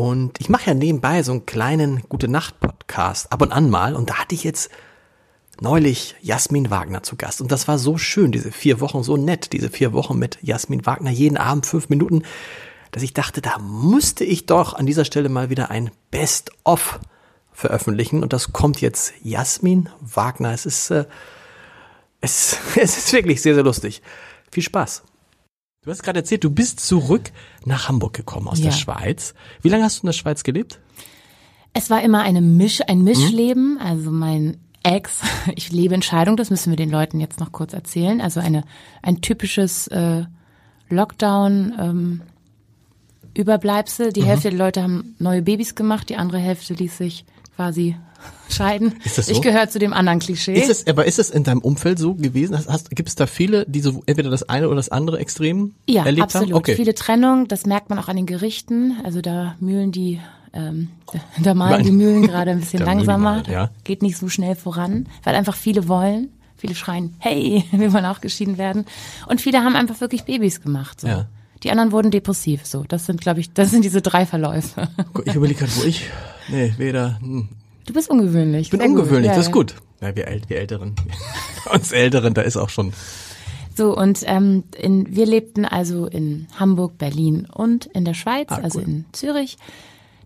und ich mache ja nebenbei so einen kleinen Gute-Nacht-Podcast ab und an mal. Und da hatte ich jetzt neulich Jasmin Wagner zu Gast. Und das war so schön, diese vier Wochen, so nett, diese vier Wochen mit Jasmin Wagner, jeden Abend fünf Minuten, dass ich dachte, da musste ich doch an dieser Stelle mal wieder ein Best-of veröffentlichen. Und das kommt jetzt Jasmin Wagner. Es ist, äh, es, es ist wirklich sehr, sehr lustig. Viel Spaß. Du hast gerade erzählt, du bist zurück nach Hamburg gekommen aus Ja. der Schweiz. Wie lange hast du in der Schweiz gelebt? Es war immer eine Misch, ein Mischleben. Also mein Ex, ich lebe in Scheidung, das müssen wir den Leuten jetzt noch kurz erzählen. Also eine ein typisches äh, Lockdown. Ähm, Überbleibsel. Die Hälfte der Leute haben neue Babys gemacht, die andere Hälfte ließ sich quasi scheiden. Ist das so? Ich gehöre zu dem anderen Klischee. Ist es, aber ist es in deinem Umfeld so gewesen? Gibt es da viele, die so entweder das eine oder das andere Extrem Ja, erlebt absolut. haben? Okay. Viele Trennung, das merkt man auch an den Gerichten. Also da mühlen die, ähm, da malen die Mühlen gerade ein bisschen langsamer. mal, ja. Geht nicht so schnell voran, weil einfach viele wollen. Viele schreien, hey, wir wollen auch geschieden werden. Und viele haben einfach wirklich Babys gemacht. So. Ja. Die anderen wurden depressiv. So, das sind, glaube ich, das sind diese drei Verläufe. Ich überlege gerade, wo ich. Nee, weder. Hm. Du bist ungewöhnlich. Ich bin gut. ungewöhnlich, Ja, das ist gut. Ja, wir, äl wir Älteren. Bei uns Älteren, da ist auch schon. So, und ähm, in, wir lebten also in Hamburg, Berlin und in der Schweiz, Ah, also cool. in Zürich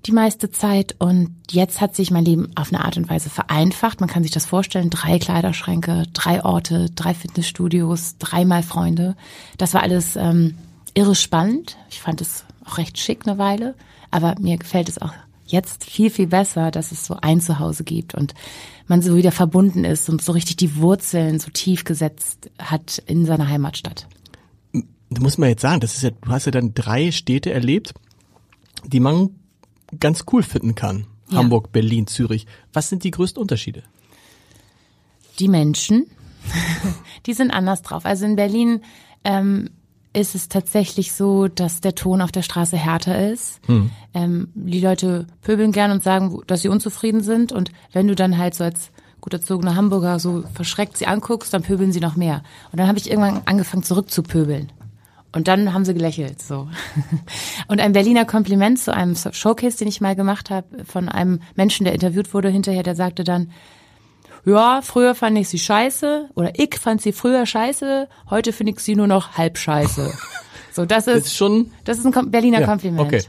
die meiste Zeit. Und jetzt hat sich mein Leben auf eine Art und Weise vereinfacht. Man kann sich das vorstellen, drei Kleiderschränke, drei Orte, drei Fitnessstudios, dreimal Freunde. Das war alles ähm, irre spannend. Ich fand es auch recht schick eine Weile. Aber mir gefällt es auch jetzt viel, viel besser, dass es so ein Zuhause gibt und man so wieder verbunden ist und so richtig die Wurzeln so tief gesetzt hat in seiner Heimatstadt. Du musst mal jetzt sagen, das ist ja, du hast ja dann drei Städte erlebt, die man ganz cool finden kann. Ja. Hamburg, Berlin, Zürich. Was sind die größten Unterschiede? Die Menschen, die sind anders drauf. Also in Berlin ähm, ist es tatsächlich so, dass der Ton auf der Straße härter ist. Ähm, die Leute pöbeln gern und sagen, dass sie unzufrieden sind. Und wenn du dann halt so als gut erzogener Hamburger so verschreckt sie anguckst, dann pöbeln sie noch mehr. Und dann habe ich irgendwann angefangen zurückzupöbeln. Und dann haben sie gelächelt, so. Und ein Berliner Kompliment zu einem Showcase, den ich mal gemacht habe, von einem Menschen, der interviewt wurde hinterher, der sagte dann, ja, früher fand ich sie scheiße oder ich fand sie früher scheiße, heute finde ich sie nur noch halb scheiße. So, das ist, ist schon. das ist ein Berliner Ja, Kompliment. okay.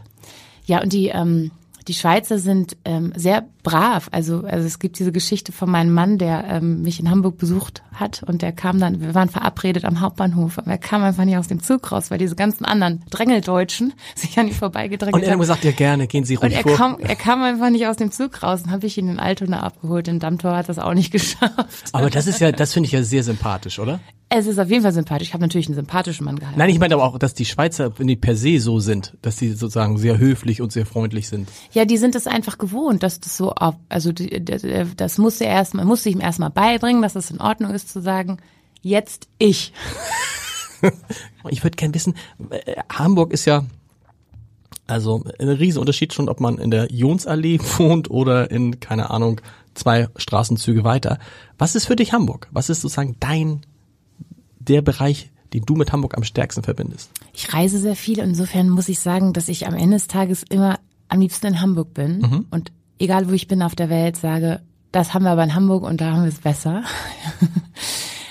Ja, und die, ähm, die Schweizer sind ähm, sehr brav. Also, also es gibt diese Geschichte von meinem Mann, der ähm, mich in Hamburg besucht hat und der kam dann, wir waren verabredet am Hauptbahnhof, aber er kam einfach nicht aus dem Zug raus, weil diese ganzen anderen Drängeldeutschen sich an ihm vorbeigedrängelt Und er haben. gesagt, ja gerne, gehen Sie Und ruhig er vor. kam, er kam einfach nicht aus dem Zug raus und habe ich ihn in Altona abgeholt. In Dammtor hat das auch nicht geschafft. aber das ist ja, das finde ich ja sehr sympathisch, oder? Es ist auf jeden Fall sympathisch. Ich habe natürlich einen sympathischen Mann gehalten. Nein, ich meine aber auch, dass die Schweizer, wenn die per se so sind, dass die sozusagen sehr höflich und sehr freundlich sind. Ja, die sind es einfach gewohnt, dass das so, auf, also das, musste er erst, man musste ihm erstmal beibringen, dass es in Ordnung ist zu sagen, jetzt ich. Ich würde gern wissen, äh, Hamburg ist ja also ein Riesenunterschied schon, ob man in der Jonsallee wohnt oder in, keine Ahnung, zwei Straßenzüge weiter. Was ist für dich Hamburg? Was ist sozusagen dein, der Bereich, den du mit Hamburg am stärksten verbindest? Ich reise sehr viel, insofern muss ich sagen, dass ich am Ende des Tages immer am liebsten in Hamburg bin und egal wo ich bin auf der Welt sage, das haben wir aber in Hamburg und da haben wir es besser.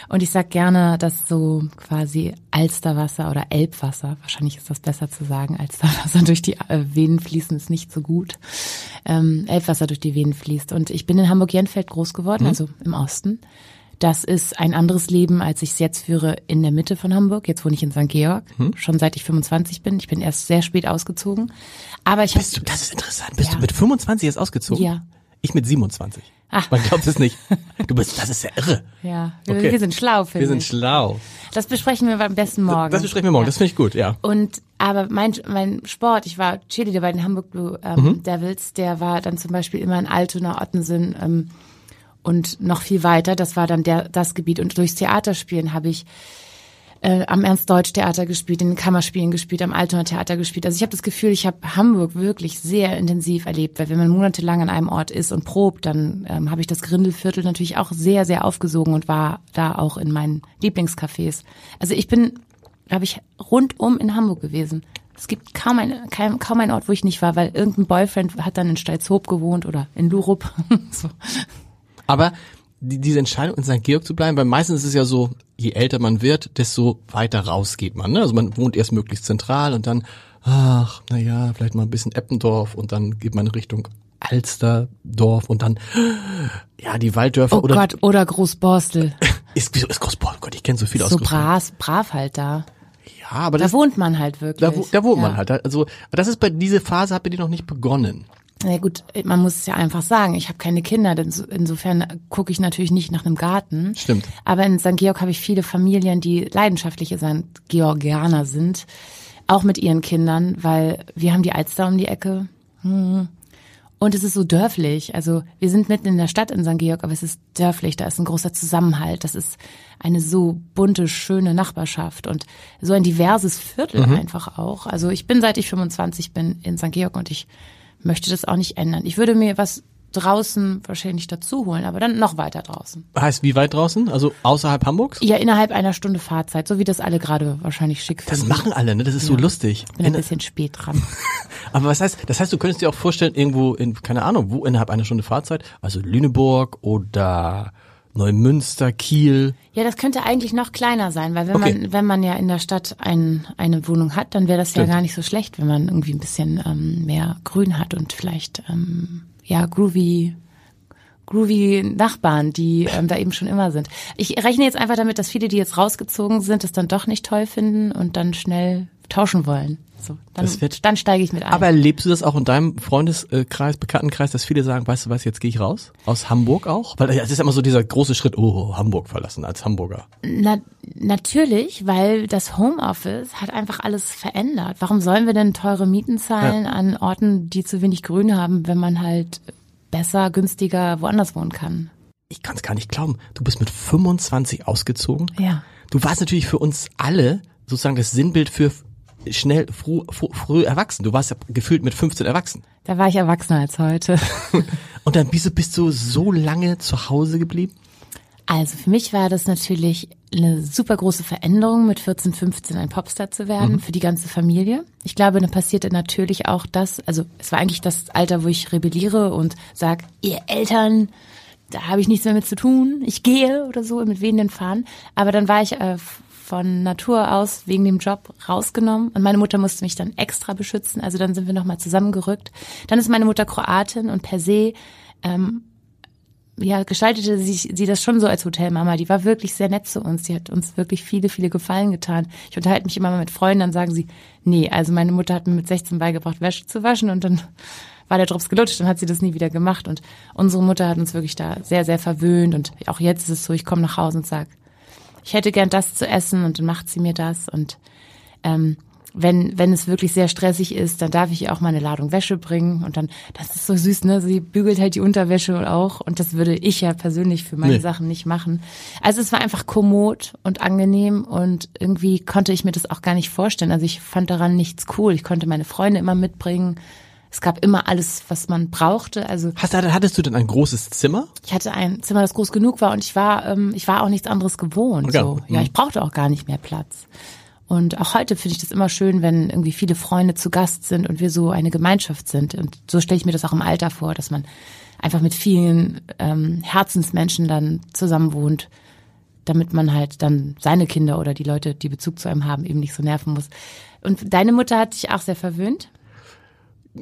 Und ich sag gerne, dass so quasi Alsterwasser oder Elbwasser, wahrscheinlich ist das besser zu sagen, Alsterwasser durch die äh, Venen fließen ist nicht so gut. Ähm, Elbwasser durch die Venen fließt. Und ich bin in Hamburg-Jenfeld groß geworden, also im Osten. Das ist ein anderes Leben, als ich es jetzt führe in der Mitte von Hamburg. Jetzt wohne ich in St. Georg, Hm? schon seit ich 25 bin. Ich bin erst sehr spät ausgezogen. Aber ich Bist du, habe das ist interessant. Bist Ja. du mit 25 jetzt ausgezogen? Ja. Ich mit 27. Ach. Man glaubt es nicht. Du bist, das ist ja irre. ja, wir, Okay. wir sind schlau, finde Wir sind ich. schlau. Das besprechen wir beim besten Morgen. Das besprechen wir morgen. Ja. Das finde ich gut, ja. Und aber mein mein Sport, ich war Cheerleader bei den Hamburg Blue ähm, Mhm. Devils, der war dann zum Beispiel immer in Altona, Ottensen ähm, und noch viel weiter. Das war dann der das Gebiet. Und durchs Theaterspielen habe ich äh, am Ernst-Deutsch-Theater gespielt, in den Kammerspielen gespielt, am Altona Theater gespielt. Also ich habe das Gefühl, ich habe Hamburg wirklich sehr intensiv erlebt, weil wenn man monatelang an einem Ort ist und probt, dann ähm, habe ich das Grindelviertel natürlich auch sehr, sehr aufgesogen und war da auch in meinen Lieblingscafés. Also ich bin, glaube ich, rundum in Hamburg gewesen. Es gibt kaum, ein, kaum, kaum einen Ort, wo ich nicht war, weil irgendein Boyfriend hat dann in Stalzhoop gewohnt oder in Lurup. so. Aber die, diese Entscheidung in St. Georg zu bleiben, weil meistens ist es ja so, je älter man wird, desto weiter raus geht man. Ne? Also man wohnt erst möglichst zentral und dann, ach, na ja, vielleicht mal ein bisschen Eppendorf und dann geht man Richtung Alsterdorf und dann, ja, die Walddörfer Oh oder Gott, oder Großborstel. ist, ist Großbohr? Oh Gott, ich kenne so viele So aus Großbohr. brav, brav halt da. Ja, aber Da das, wohnt man halt wirklich. da, da wohnt man Ja. halt. Also, aber das ist bei diese Phase hat bei dir noch nicht begonnen. Na gut, man muss es ja einfach sagen, ich habe keine Kinder, denn so- insofern gucke ich natürlich nicht nach einem Garten. Stimmt. Aber in St. Georg habe ich viele Familien, die leidenschaftliche St. Georgianer sind, auch mit ihren Kindern, weil wir haben die Alster um die Ecke. Hm. Und es ist so dörflich. Also wir sind mitten in der Stadt in St. Georg, aber es ist dörflich. Da ist ein großer Zusammenhalt. Das ist eine so bunte, schöne Nachbarschaft und so ein diverses Viertel einfach auch. Also ich bin seit ich 25 bin in St. Georg und ich möchte das auch nicht ändern. Ich würde mir was draußen wahrscheinlich dazu holen, aber dann noch weiter draußen. Heißt wie weit draußen? Also außerhalb Hamburgs? Ja, innerhalb einer Stunde Fahrzeit, so wie das alle gerade wahrscheinlich schick Das finden. machen alle, ne? Das ist so lustig. Ich bin ein bisschen spät dran. Aber was heißt, das heißt, du könntest dir auch vorstellen, irgendwo in, keine Ahnung, wo innerhalb einer Stunde Fahrzeit, also Lüneburg oder Neumünster, Kiel. Ja, das könnte eigentlich noch kleiner sein, weil wenn Okay. man wenn man ja in der Stadt ein, eine Wohnung hat, dann wäre das Stimmt. ja gar nicht so schlecht, wenn man irgendwie ein bisschen ähm, mehr Grün hat und vielleicht ähm, ja groovy groovy Nachbarn, die ähm, da eben schon immer sind. Ich rechne jetzt einfach damit, dass viele, die jetzt rausgezogen sind, das dann doch nicht toll finden und dann schnell tauschen wollen. So, dann, Das wird- dann steige ich mit ein. Aber erlebst du das auch in deinem Freundeskreis, Bekanntenkreis, dass viele sagen, weißt du was, jetzt gehe ich raus? Aus Hamburg auch? Weil es ist immer so dieser große Schritt, oh, Hamburg verlassen als Hamburger. Na, natürlich, weil das Homeoffice hat einfach alles verändert. Warum sollen wir denn teure Mieten zahlen an Orten, die zu wenig Grün haben, wenn man halt besser, günstiger woanders wohnen kann? Ich kann es gar nicht glauben. Du bist mit 25 ausgezogen. Ja. Du warst natürlich für uns alle sozusagen das Sinnbild für schnell, früh, früh, früh erwachsen. Du warst ja gefühlt mit 15 erwachsen. Da war ich erwachsener als heute. Und dann bist du, bist du so lange zu Hause geblieben? Also für mich war das natürlich eine super große Veränderung, mit 14, 15 ein Popstar zu werden, für die ganze Familie. Ich glaube, dann passierte natürlich auch das, also es war eigentlich das Alter, wo ich rebelliere und sag, ihr Eltern, da habe ich nichts mehr mit zu tun, ich gehe oder so mit wehenden Fahnen. Aber dann war ich äh, von Natur aus wegen dem Job rausgenommen und meine Mutter musste mich dann extra beschützen. Also dann sind wir nochmal zusammengerückt. Dann ist meine Mutter Kroatin und per se ähm, ja, gestaltete sich, sie das schon so als Hotelmama. Die war wirklich sehr nett zu uns. Die hat uns wirklich viele, viele Gefallen getan. Ich unterhalte mich immer mal mit Freunden, dann sagen sie, nee, also meine Mutter hat mir mit 16 beigebracht, Wäsche zu waschen und dann war der Drops gelutscht, dann hat sie das nie wieder gemacht. Und unsere Mutter hat uns wirklich da sehr, sehr verwöhnt. Und auch jetzt ist es so, ich komme nach Hause und sag, ich hätte gern das zu essen und dann macht sie mir das. Und ähm, wenn, wenn es wirklich sehr stressig ist, dann darf ich ihr auch mal eine Ladung Wäsche bringen und dann, das ist so süß, ne? Sie bügelt halt die Unterwäsche auch und das würde ich ja persönlich für meine Nee. Sachen nicht machen. Also es war einfach kommod und angenehm und irgendwie konnte ich mir das auch gar nicht vorstellen. Also ich fand daran nichts cool. Ich konnte meine Freunde immer mitbringen. Es gab immer alles, was man brauchte. Also Hast, hattest du denn ein großes Zimmer? ich hatte ein Zimmer, das groß genug war und ich war, ähm, ich war auch nichts anderes gewohnt. Ja. So. Ja, ich brauchte auch gar nicht mehr Platz. Und auch heute finde ich das immer schön, wenn irgendwie viele Freunde zu Gast sind und wir so eine Gemeinschaft sind. Und so stelle ich mir das auch im Alter vor, dass man einfach mit vielen ähm, Herzensmenschen dann zusammen wohnt, damit man halt dann seine Kinder oder die Leute, die Bezug zu einem haben, eben nicht so nerven muss. Und deine Mutter hat dich auch sehr verwöhnt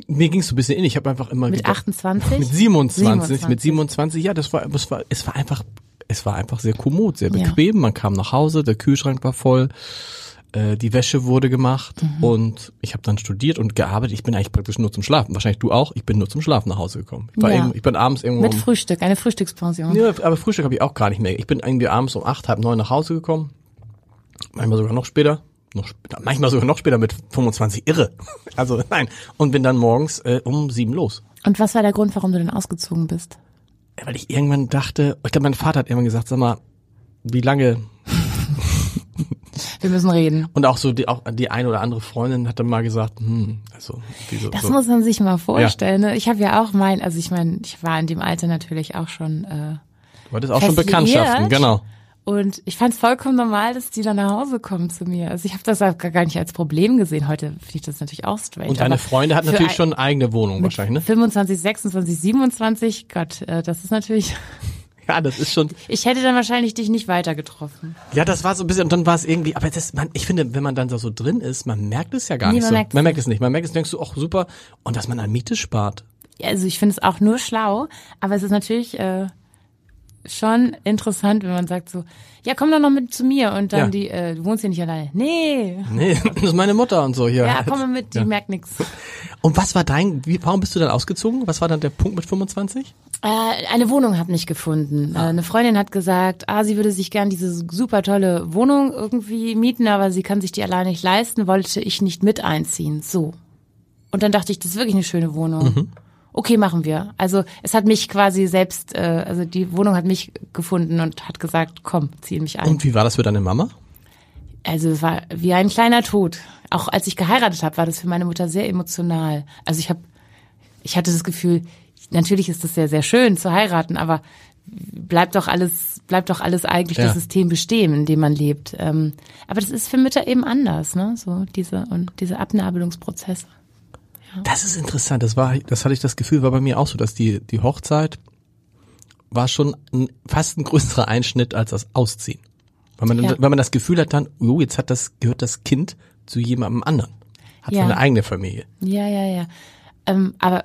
Mir ging es so ein bisschen in. Ich habe einfach immer mit gedacht, 28? mit 27, 27. mit 27, ja, das war, das war, es war einfach, es war einfach sehr kommod, sehr Ja. bequem. Man kam nach Hause, der Kühlschrank war voll, äh, die Wäsche wurde gemacht Mhm. und ich habe dann studiert und gearbeitet. Ich bin eigentlich praktisch nur zum Schlafen. Wahrscheinlich du auch. Ich bin nur zum Schlafen nach Hause gekommen. Ich, war Ja. eben, ich bin abends irgendwo Mit um, Frühstück, eine Frühstückspension. ja, aber Frühstück habe ich auch gar nicht mehr. Ich bin irgendwie abends um acht, halb neun nach Hause gekommen. Manchmal sogar noch später. Noch später, manchmal sogar noch später mit 25 irre. Also nein. Und bin dann morgens äh, um sieben los. Und was war der Grund, warum du denn ausgezogen bist? Weil ich irgendwann dachte, ich glaube, mein Vater hat irgendwann gesagt, sag mal, wie lange Wir müssen reden. und auch so die auch die eine oder andere Freundin hat dann mal gesagt, hm, also so, Das so. muss man sich mal vorstellen. Ne? Ich habe ja auch mein, also ich meine, ich war in dem Alter natürlich auch schon äh, du hattest auch schon. Bekanntschaften, genau. Und ich fand es vollkommen normal, dass die dann nach Hause kommen zu mir. Also ich habe das auch gar nicht als Problem gesehen. Heute finde ich das natürlich auch strange. Und deine Freunde hatten natürlich ein- schon eine eigene Wohnung wahrscheinlich, ne? 25, 26, 27, Gott, äh, das ist natürlich. Ja, das ist schon. Ich hätte dann wahrscheinlich dich nicht weiter getroffen. Ja, das war so ein bisschen, und dann war es irgendwie, aber das, man, ich finde, wenn man dann da so drin ist, man merkt es ja gar Nee, nicht man so. merkt's man merkt es nicht. Man merkt es, denkst du, auch super. Und dass man an Miete spart. Ja, Also ich finde es auch nur schlau, aber es ist natürlich äh, schon interessant, wenn man sagt so, ja, komm doch noch mit zu mir und dann Ja. die, äh, du wohnst hier nicht alleine. Nee. Nee, das ist meine Mutter und so hier. Ja, komm mal mit, die Ja. merkt nichts. Und was war dein, wie, warum bist du dann ausgezogen? Was war dann der Punkt mit 25? Äh, eine Wohnung hat nicht gefunden. Äh, eine Freundin hat gesagt, ah, sie würde sich gern diese super tolle Wohnung irgendwie mieten, aber sie kann sich die alleine nicht leisten, wollte ich nicht mit einziehen. So. Und dann dachte ich, das ist wirklich eine schöne Wohnung. Okay, machen wir. Also es hat mich quasi selbst, äh, also die Wohnung hat mich gefunden und hat gesagt, komm, zieh mich ein. Und wie war das für deine Mama? Also es war wie ein kleiner Tod. Auch als ich geheiratet habe, war das für meine Mutter sehr emotional. Also ich habe, ich hatte das Gefühl, natürlich ist das sehr, sehr schön zu heiraten, aber bleibt doch alles, bleibt doch alles eigentlich Ja. das System bestehen, in dem man lebt. Ähm, aber das ist für Mütter eben anders, ne? So diese und diese Abnabelungsprozesse. Das ist interessant. Das war, das hatte ich das Gefühl, war bei mir auch so, dass die, die Hochzeit war schon ein, fast ein größerer Einschnitt als das Ausziehen. Weil man, Ja. weil man das Gefühl hat dann, oh, jetzt hat das, gehört das Kind zu jemandem anderen. Hat Ja. seine eigene Familie. Ja, ja, ja. Ähm, aber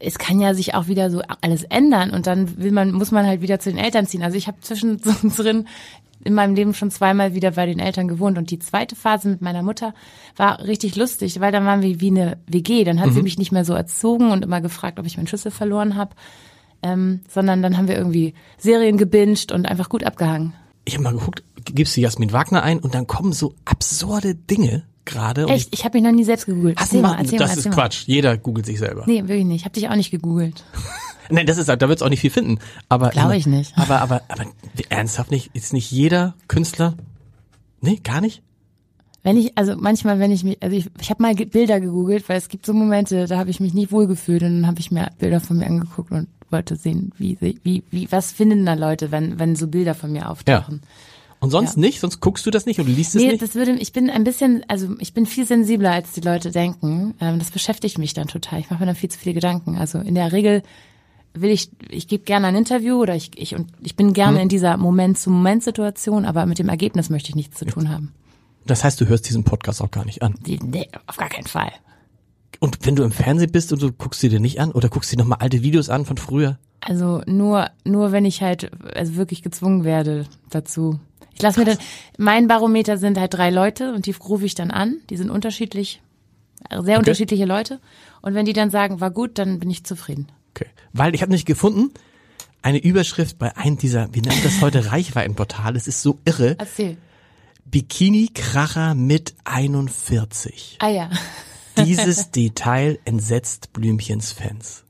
es kann ja sich auch wieder so alles ändern und dann will man, muss man halt wieder zu den Eltern ziehen. Also ich habe zwischendrin in meinem Leben schon zweimal wieder bei den Eltern gewohnt und die zweite Phase mit meiner Mutter war richtig lustig, weil dann waren wir wie eine WG. Dann hat sie mich nicht mehr so erzogen und immer gefragt, ob ich meinen Schlüssel verloren habe, ähm, sondern dann haben wir irgendwie Serien gebinged und einfach gut abgehangen. Ich habe mal geguckt, gibst du Jasmin Wagner ein und dann kommen so absurde Dinge gerade. Echt, ich habe mich noch nie selbst gegoogelt. Hast Erzähl mal, erzähl das mal, ist mal. Quatsch. Jeder googelt sich selber. Nee, wirklich nicht. Ich habe dich auch nicht gegoogelt. Nein, das ist, da wird's auch nicht viel finden. Aber Glaube ich nicht. Aber, aber, aber ernsthaft nicht? Ist nicht jeder Künstler? Nee, gar nicht? Wenn ich, also manchmal, wenn ich mich, also ich, ich habe mal Bilder gegoogelt, weil es gibt so Momente, da habe ich mich nicht wohlgefühlt und dann habe ich mir Bilder von mir angeguckt und wollte sehen, wie, wie, wie, was finden da Leute, wenn, wenn so Bilder von mir auftauchen. Und sonst Ja. nicht? Sonst guckst du das nicht und liest es Nee, nicht? das würde, ich bin ein bisschen, also ich bin viel sensibler, als die Leute denken. Ähm, das beschäftigt mich dann total. Ich mache mir dann viel zu viele Gedanken. Also in der Regel will ich, ich gebe gerne ein Interview oder ich, ich und ich bin Hm. gerne in dieser Moment-zu-Moment-Situation, aber mit dem Ergebnis möchte ich nichts zu tun haben. Das heißt, du hörst diesen Podcast auch gar nicht an. Nee, auf gar keinen Fall. Und wenn du im Fernsehen bist und du guckst sie dir nicht an oder guckst dir nochmal alte Videos an von früher? Also nur, nur wenn ich halt also wirklich gezwungen werde dazu. Ich lasse mir dann, mein Barometer sind halt drei Leute und die rufe ich dann an. Die sind unterschiedlich, sehr unterschiedliche Leute. Und wenn die dann sagen, war gut, dann bin ich zufrieden. Okay. Weil ich habe nicht gefunden, eine Überschrift bei einem dieser, wie nennt das heute, Reichweitenportal, es ist so irre. Erzähl. Bikini-Kracher mit 41. Ah ja. Dieses Detail entsetzt Blümchens Fans.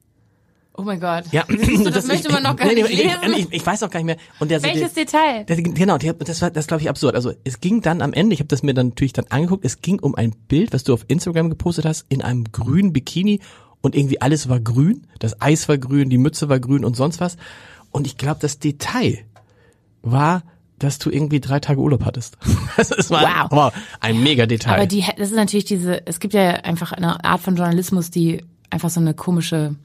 Oh mein Gott. Ja, du, das, möchte man noch gar nee, nicht ich, lesen. ich, ich weiß auch gar nicht mehr. Und der, Welches der, Detail? der, genau, die, das war das glaube ich absurd. Also es ging dann am Ende, ich habe das mir dann natürlich dann angeguckt, es ging um ein Bild, was du auf Instagram gepostet hast, in einem grünen Bikini und irgendwie alles war grün, das Eis war grün, die Mütze war grün und sonst was. Und ich glaube, das Detail war, dass du irgendwie drei Tage Urlaub hattest. Also es war Wow. wow, ein mega Detail. Aber die, das ist natürlich diese, es gibt ja einfach eine Art von Journalismus, die einfach so eine komische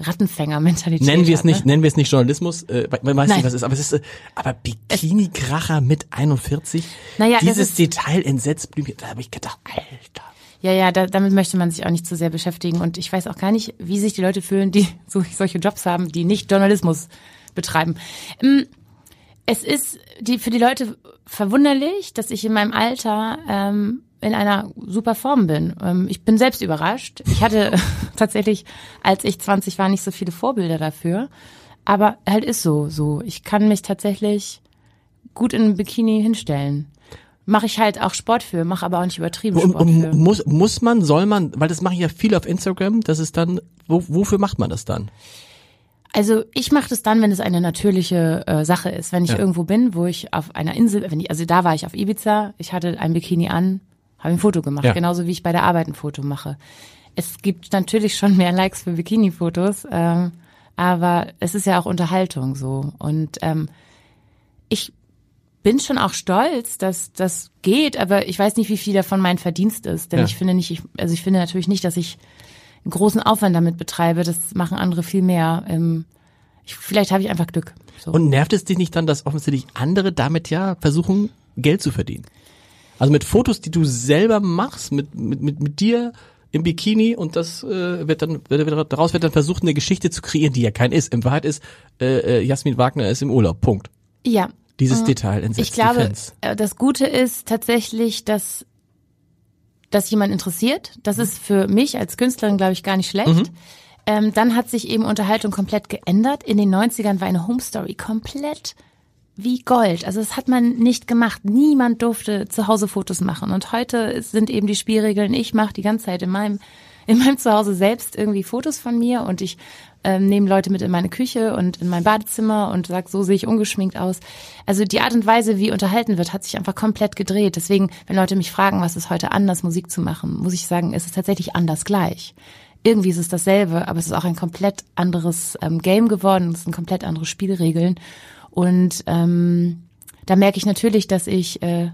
Rattenfänger-Mentalität Nennen wir es hat, nicht, Ne? nennen wir es nicht Journalismus, äh, man weiß Nein. nicht, was es ist, aber es ist, äh, aber Bikini-Kracher mit 41, Naja, das dieses ist- Detail entsetzt Blümchen, da habe ich gedacht, Alter. Ja, ja, da, damit möchte man sich auch nicht zu sehr beschäftigen. Und ich weiß auch gar nicht, wie sich die Leute fühlen, die so, solche Jobs haben, die nicht Journalismus betreiben. Ähm, Es ist die, für die Leute verwunderlich, dass ich in meinem Alter ähm, in einer super Form bin. Ähm, ich bin selbst überrascht. Ich hatte tatsächlich, als ich 20 war, nicht so viele Vorbilder dafür. Aber halt ist so, so. Ich kann mich tatsächlich gut in einem Bikini hinstellen. Mache ich halt auch Sport für, mache aber auch nicht übertrieben Und, Sport für. muss, muss man, soll man, weil das mache ich ja viel auf Instagram, das ist dann, wo, wofür macht man das dann? Also ich mache das dann, wenn es eine natürliche äh, Sache ist. Wenn ich Ja. irgendwo bin, wo ich auf einer Insel, wenn ich, also da war ich auf Ibiza, ich hatte ein Bikini an, habe ein Foto gemacht, Ja. genauso wie ich bei der Arbeit ein Foto mache. Es gibt natürlich schon mehr Likes für Bikini-Fotos, ähm, aber es ist ja auch Unterhaltung so. Und ähm, ich bin schon auch stolz, dass das geht, aber ich weiß nicht, wie viel davon mein Verdienst ist. Denn Ja. ich finde nicht, ich, also ich finde natürlich nicht, dass ich einen großen Aufwand damit betreibe. Das machen andere viel mehr. Ähm, ich, vielleicht habe ich einfach Glück. So. Und nervt es dich nicht dann, dass offensichtlich andere damit ja versuchen, Geld zu verdienen? Also mit Fotos, die du selber machst, mit, mit, mit, mit dir im Bikini und das äh, wird dann, wird, wird, daraus wird dann versucht, eine Geschichte zu kreieren, die ja kein ist. In Wahrheit ist, äh, äh, Jasmin Wagner ist im Urlaub. Punkt. ja, Dieses Detail entsetzt ich glaube, die Fans. äh, das Gute ist tatsächlich, dass dass jemand interessiert. Das ist für mich als Künstlerin, glaube ich, gar nicht schlecht. Ähm, dann hat sich eben Unterhaltung komplett geändert. In den 90ern war eine Home Story komplett wie Gold. Also das hat man nicht gemacht. Niemand durfte zu Hause Fotos machen. Und heute sind eben die Spielregeln, ich mache die ganze Zeit in meinem, in meinem Zuhause selbst irgendwie Fotos von mir und ich ähm, nehme Leute mit in meine Küche und in mein Badezimmer und sag, so sehe ich ungeschminkt aus. Also die Art und Weise, wie unterhalten wird, hat sich einfach komplett gedreht. Deswegen, wenn Leute mich fragen, was ist heute anders, Musik zu machen, muss ich sagen, es ist tatsächlich anders gleich. Irgendwie ist es dasselbe, aber es ist auch ein komplett anderes ähm, Game geworden, es sind komplett andere Spielregeln. Und ähm, da merke ich natürlich, dass ich äh,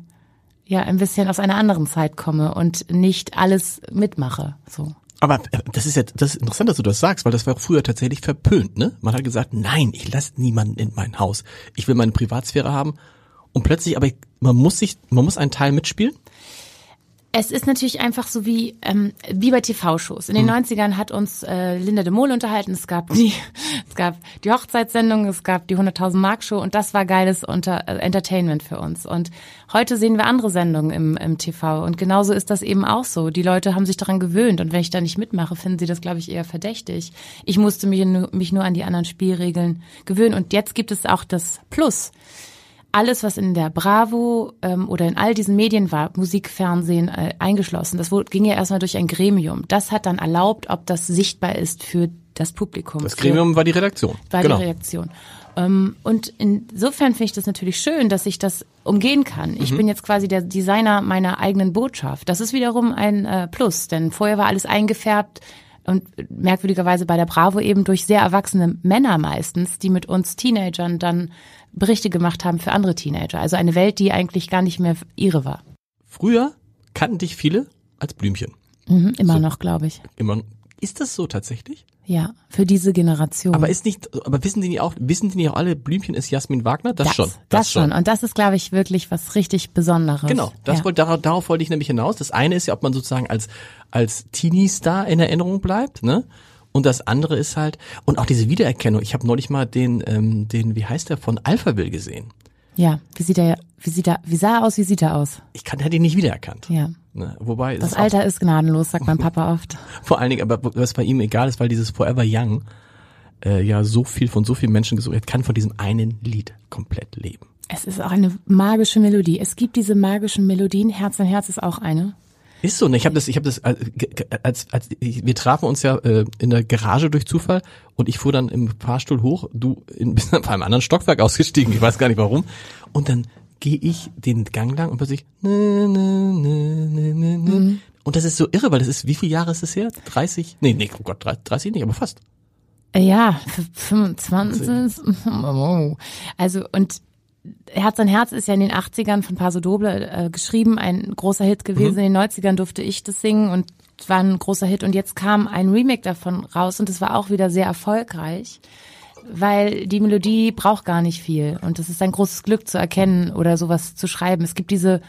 ja ein bisschen aus einer anderen Zeit komme und nicht alles mitmache. So. Aber äh, das ist ja das ist interessant, dass du das sagst, weil das war früher tatsächlich verpönt, ne? Man hat gesagt, nein, ich lasse niemanden in mein Haus. Ich will meine Privatsphäre haben. Und plötzlich, aber man muss sich, man muss einen Teil mitspielen. Es ist natürlich einfach so wie, ähm, wie bei TV-Shows. In den 90ern hat uns äh, Linda de Mol unterhalten. Es gab die, es gab die Hochzeitssendung, es gab die 100.000 Mark Show und das war geiles unter, äh, Entertainment für uns. Und heute sehen wir andere Sendungen im, im TV und genauso ist das eben auch so. Die Leute haben sich daran gewöhnt und wenn ich da nicht mitmache, finden sie das, glaube ich, eher verdächtig. Ich musste mich, mich nur an die anderen Spielregeln gewöhnen und jetzt gibt es auch das Plus alles, was in der Bravo ähm, oder in all diesen Medien war, Musik, Fernsehen äh, eingeschlossen, das wurde, ging ja erstmal durch ein Gremium. Das hat dann erlaubt, ob das sichtbar ist für das Publikum. Das für- Gremium war die Redaktion. war genau. die Reaktion. Ähm, und insofern finde ich das natürlich schön, dass ich das umgehen kann. Mhm. Ich bin jetzt quasi der Designer meiner eigenen Botschaft. Das ist wiederum ein äh, Plus, denn vorher war alles eingefärbt und merkwürdigerweise bei der Bravo eben durch sehr erwachsene Männer meistens, die mit uns Teenagern dann Berichte gemacht haben für andere Teenager. Also eine Welt, die eigentlich gar nicht mehr ihre war. Früher kannten dich viele als Blümchen. Mhm, immer noch, glaube ich. Immer. Ist das so tatsächlich? Ja, für diese Generation. Aber ist nicht, aber wissen die nicht auch, wissen die nicht auch alle, Blümchen ist Jasmin Wagner? Das, das, schon. Das, schon. Und das ist, glaube ich, wirklich was richtig Besonderes. Genau, das ja. wollte, darauf, darauf wollte ich nämlich hinaus. Das eine ist ja, ob man sozusagen als, als Teenie-Star in Erinnerung bleibt, ne? Und das andere ist halt, und auch diese Wiedererkennung. Ich habe neulich mal den, ähm, den, wie heißt der, von Alphaville gesehen. Ja, wie sieht er, wie sieht er, wie sah er aus, wie sieht er aus? Ich kann, hätte ihn nicht wiedererkannt. Ja. Ne? Wobei, Das ist Alter ist gnadenlos, sagt mein Papa oft. Vor allen Dingen, aber was bei ihm egal ist, weil dieses Forever Young äh, ja so viel von so vielen Menschen gesucht hat, kann von diesem einen Lied komplett leben. Es ist auch eine magische Melodie. Es gibt diese magischen Melodien. Herz an Herz ist auch eine. Ist so, ne? Ich habe das, ich habe das, äh, als, als ich, wir trafen uns ja äh, in der Garage durch Zufall und ich fuhr dann im Fahrstuhl hoch, du in, bist auf einem anderen Stockwerk ausgestiegen, ich weiß gar nicht warum. Und dann gehe ich den Gang lang und plötzlich ne, ne, ne, ne, ne, ne. und das ist so irre, weil das ist, wie viele Jahre ist es her? 30? Nee, nee, oh Gott, 30 nicht, aber fast. Äh, Ja, f- 25. Oh. Also, und Herz an Herz ist ja in den 80ern von Paso Doble äh, geschrieben, ein großer Hit gewesen. In den 90ern durfte ich das singen und war ein großer Hit. Und jetzt kam ein Remake davon raus und es war auch wieder sehr erfolgreich, weil die Melodie braucht gar nicht viel. Und es ist ein großes Glück zu erkennen oder sowas zu schreiben. Es gibt diese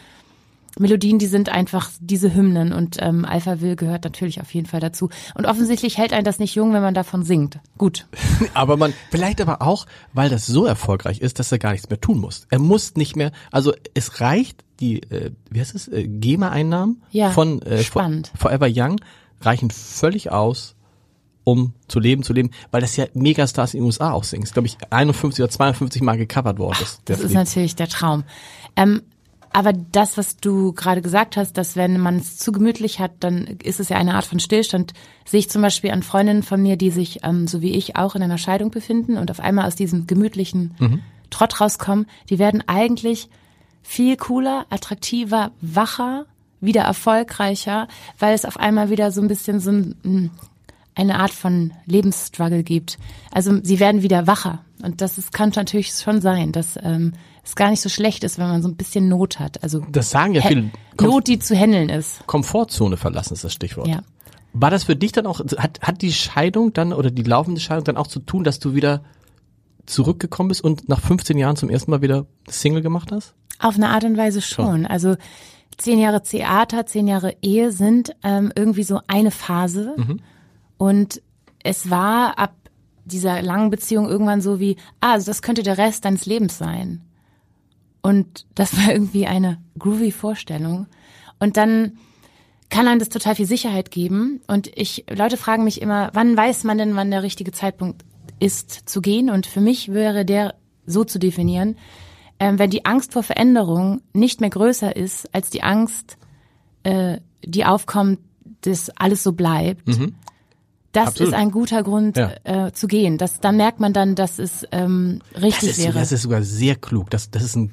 Melodien, die sind einfach diese Hymnen und ähm, Alpha Will gehört natürlich auf jeden Fall dazu. Und offensichtlich hält einen das nicht jung, wenn man davon singt. Gut. aber man, vielleicht aber auch, weil das so erfolgreich ist, dass er gar nichts mehr tun muss. Er muss nicht mehr, also es reicht, die, äh, wie heißt es, äh, GEMA-Einnahmen Ja, von äh, spannend. Forever Young reichen völlig aus, um zu leben, zu leben, weil das ja Megastars in den USA auch singen. Ist, glaube ich, 51 oder 52 Mal gecovert worden. Das, Das ist natürlich der Traum. Ähm, aber das, was du gerade gesagt hast, dass wenn man es zu gemütlich hat, dann ist es ja eine Art von Stillstand, sehe ich zum Beispiel an Freundinnen von mir, die sich, ähm, so wie ich, auch in einer Scheidung befinden und auf einmal aus diesem gemütlichen Trott rauskommen. Die werden eigentlich viel cooler, attraktiver, wacher, wieder erfolgreicher, weil es auf einmal wieder so ein bisschen so ein, mm, eine Art von Lebensstruggle gibt. Also sie werden wieder wacher. Und das ist, kann natürlich schon sein, dass ähm, es gar nicht so schlecht ist, wenn man so ein bisschen Not hat. Also Das sagen ja viele. Not, die zu handeln ist. Komfortzone verlassen ist das Stichwort. Ja. War das für dich dann auch, hat, hat die Scheidung dann oder die laufende Scheidung dann auch zu tun, dass du wieder zurückgekommen bist und nach 15 Jahren zum ersten Mal wieder Single gemacht hast? Auf eine Art und Weise schon. Also zehn Jahre Theater, zehn Jahre Ehe sind ähm, irgendwie so eine Phase. Und es war ab dieser langen Beziehung irgendwann so wie, ah, also das könnte der Rest deines Lebens sein. Und das war irgendwie eine groovy Vorstellung. Und dann kann einem das total viel Sicherheit geben. Und ich, Leute fragen mich immer, wann weiß man denn, wann der richtige Zeitpunkt ist zu gehen? Und für mich wäre der so zu definieren, ähm, wenn die Angst vor Veränderung nicht mehr größer ist als die Angst, äh, die aufkommt, dass alles so bleibt. Das Absolut. ist ein guter Grund Ja. äh, zu gehen. Das, dann merkt man dann, dass es ähm, Das richtig ist, wäre. das ist sogar sehr klug. Das, das ist ein,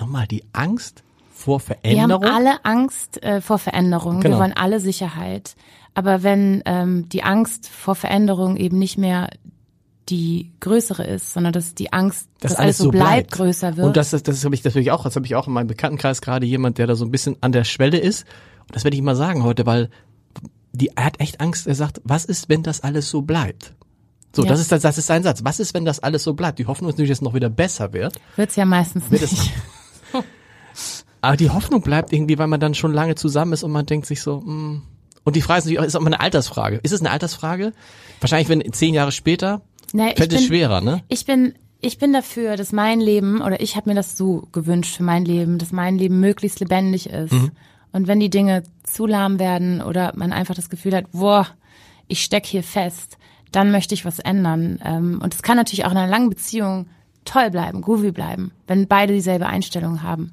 nochmal, die Angst vor Wir haben Veränderung. alle Angst äh, vor Veränderung. Genau. Wir wollen alle Sicherheit. Aber wenn ähm, die Angst vor Veränderung eben nicht mehr die größere ist, sondern dass die Angst, dass, alles so bleibt, größer wird. Und das, ist- das habe ich natürlich auch, das habe ich auch in meinem Bekanntenkreis gerade jemand, der da so ein bisschen an der Schwelle ist. Und das werde ich mal sagen heute, weil die, er hat echt Angst. Er sagt, was ist, wenn das alles so bleibt? So, Ja. das ist das, ist sein Satz. Was ist, wenn das alles so bleibt? Die Hoffnung ist natürlich, dass es noch wieder besser wird. Wird's ja meistens Wird nicht. Aber die Hoffnung bleibt irgendwie, weil man dann schon lange zusammen ist und man denkt sich so, mm. und die Frage ist natürlich auch, ist auch mal eine Altersfrage. Ist es eine Altersfrage? Wahrscheinlich, wenn zehn Jahre später, Nee, ich fällt es bin- schwerer, ne? Ich bin, ich bin dafür, dass mein Leben, oder ich habe mir das so gewünscht für mein Leben, dass mein Leben möglichst lebendig ist. Mhm. Und wenn die Dinge zu lahm werden oder man einfach das Gefühl hat, boah, ich steck hier fest, dann möchte ich was ändern. Ähm, Und es kann natürlich auch in einer langen Beziehung toll bleiben, groovy bleiben, wenn beide dieselbe Einstellung haben.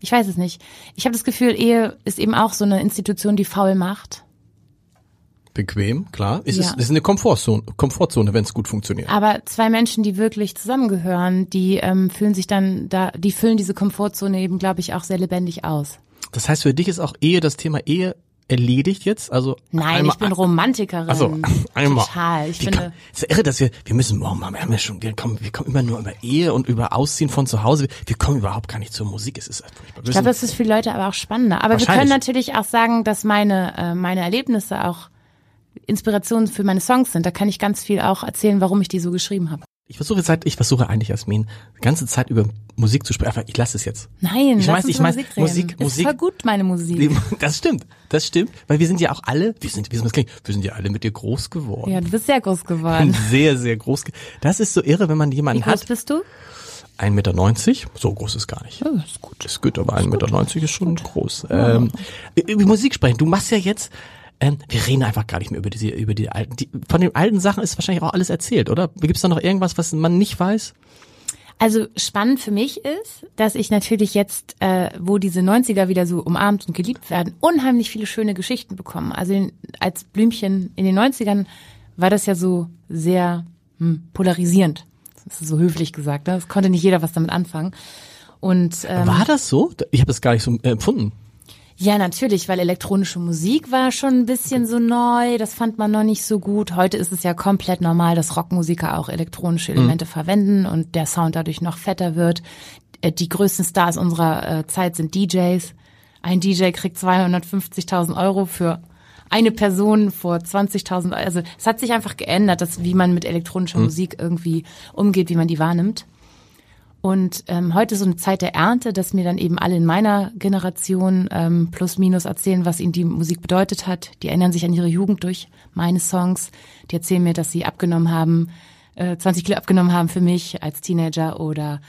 Ich weiß es nicht. Ich habe das Gefühl, Ehe ist eben auch so eine Institution, die faul macht. Bequem, klar. Ist Ja. es ist eine Komfortzone, Komfortzone, wenn es gut funktioniert. Aber zwei Menschen, die wirklich zusammengehören, die ähm, fühlen sich dann da, die füllen diese Komfortzone eben, glaube ich, auch sehr lebendig aus. Das heißt, für dich ist auch Ehe, das Thema Ehe erledigt jetzt? Also Nein, einmal, ich bin Romantikerin. Also einmal. Total. Ich Wie finde, kann- ist ja irre, dass wir, wir müssen, oh Mann, wir haben ja schon, wir kommen, wir kommen immer nur über Ehe und über Ausziehen von zu Hause. Wir kommen überhaupt gar nicht zur Musik. Es ist furchtbar. Ich glaube, das ist für Leute aber auch spannender. Aber wir können natürlich auch sagen, dass meine, äh, meine Erlebnisse auch Inspiration für meine Songs sind. Da kann ich ganz viel auch erzählen, warum ich die so geschrieben habe. Ich versuche seit, ich versuche eigentlich, Jasmin, die ganze Zeit über Musik zu sprechen. Einfach, ich lasse es jetzt. Nein, Ich lass weiß, ich über weiß, Musik reden. Musik- ist Musik- gut, meine Musik. Das stimmt, das stimmt, weil wir sind ja auch alle, wir sind, wie das klingen? Wir sind ja alle mit dir groß geworden. Ja, du bist sehr groß geworden. Sehr, sehr groß. Das ist so irre, wenn man Wie jemanden groß hat. bist du? 1,90 Meter, so groß ist gar nicht. Oh, ist gut. Das ist gut, aber 1,90 Meter ist schon groß. Ähm, über Musik sprechen. Du machst ja jetzt, ähm, wir reden einfach gar nicht mehr über diese, über die alten. Die, von den alten Sachen ist wahrscheinlich auch alles erzählt, oder? Gibt es da noch irgendwas, was man nicht weiß? Also spannend für mich ist, dass ich natürlich jetzt, äh, wo diese 90er wieder so umarmt und geliebt werden, unheimlich viele schöne Geschichten bekommen. Also in, als Blümchen in den 90ern war das ja so sehr hm, polarisierend. Das ist so höflich gesagt. Ne? Das konnte nicht jeder was damit anfangen. Und ähm, War das so? Ich habe das gar nicht so äh, empfunden. Ja, natürlich, weil elektronische Musik war schon ein bisschen so neu, das fand man noch nicht so gut. Heute ist es ja komplett normal, dass Rockmusiker auch elektronische Elemente verwenden und der Sound dadurch noch fetter wird. Äh, Die größten Stars unserer äh, Zeit sind DJs. Ein DJ kriegt 250.000 Euro für eine Person vor 20.000 Euro. Also es hat sich einfach geändert, dass, wie man mit elektronischer Musik irgendwie umgeht, wie man die wahrnimmt. Und ähm, heute ist so eine Zeit der Ernte, dass mir dann eben alle in meiner Generation ähm, plus minus erzählen, was ihnen die Musik bedeutet hat. Die erinnern sich an ihre Jugend durch meine Songs. Die erzählen mir, dass sie abgenommen haben, äh, 20 Kilo abgenommen haben für mich als Teenager oder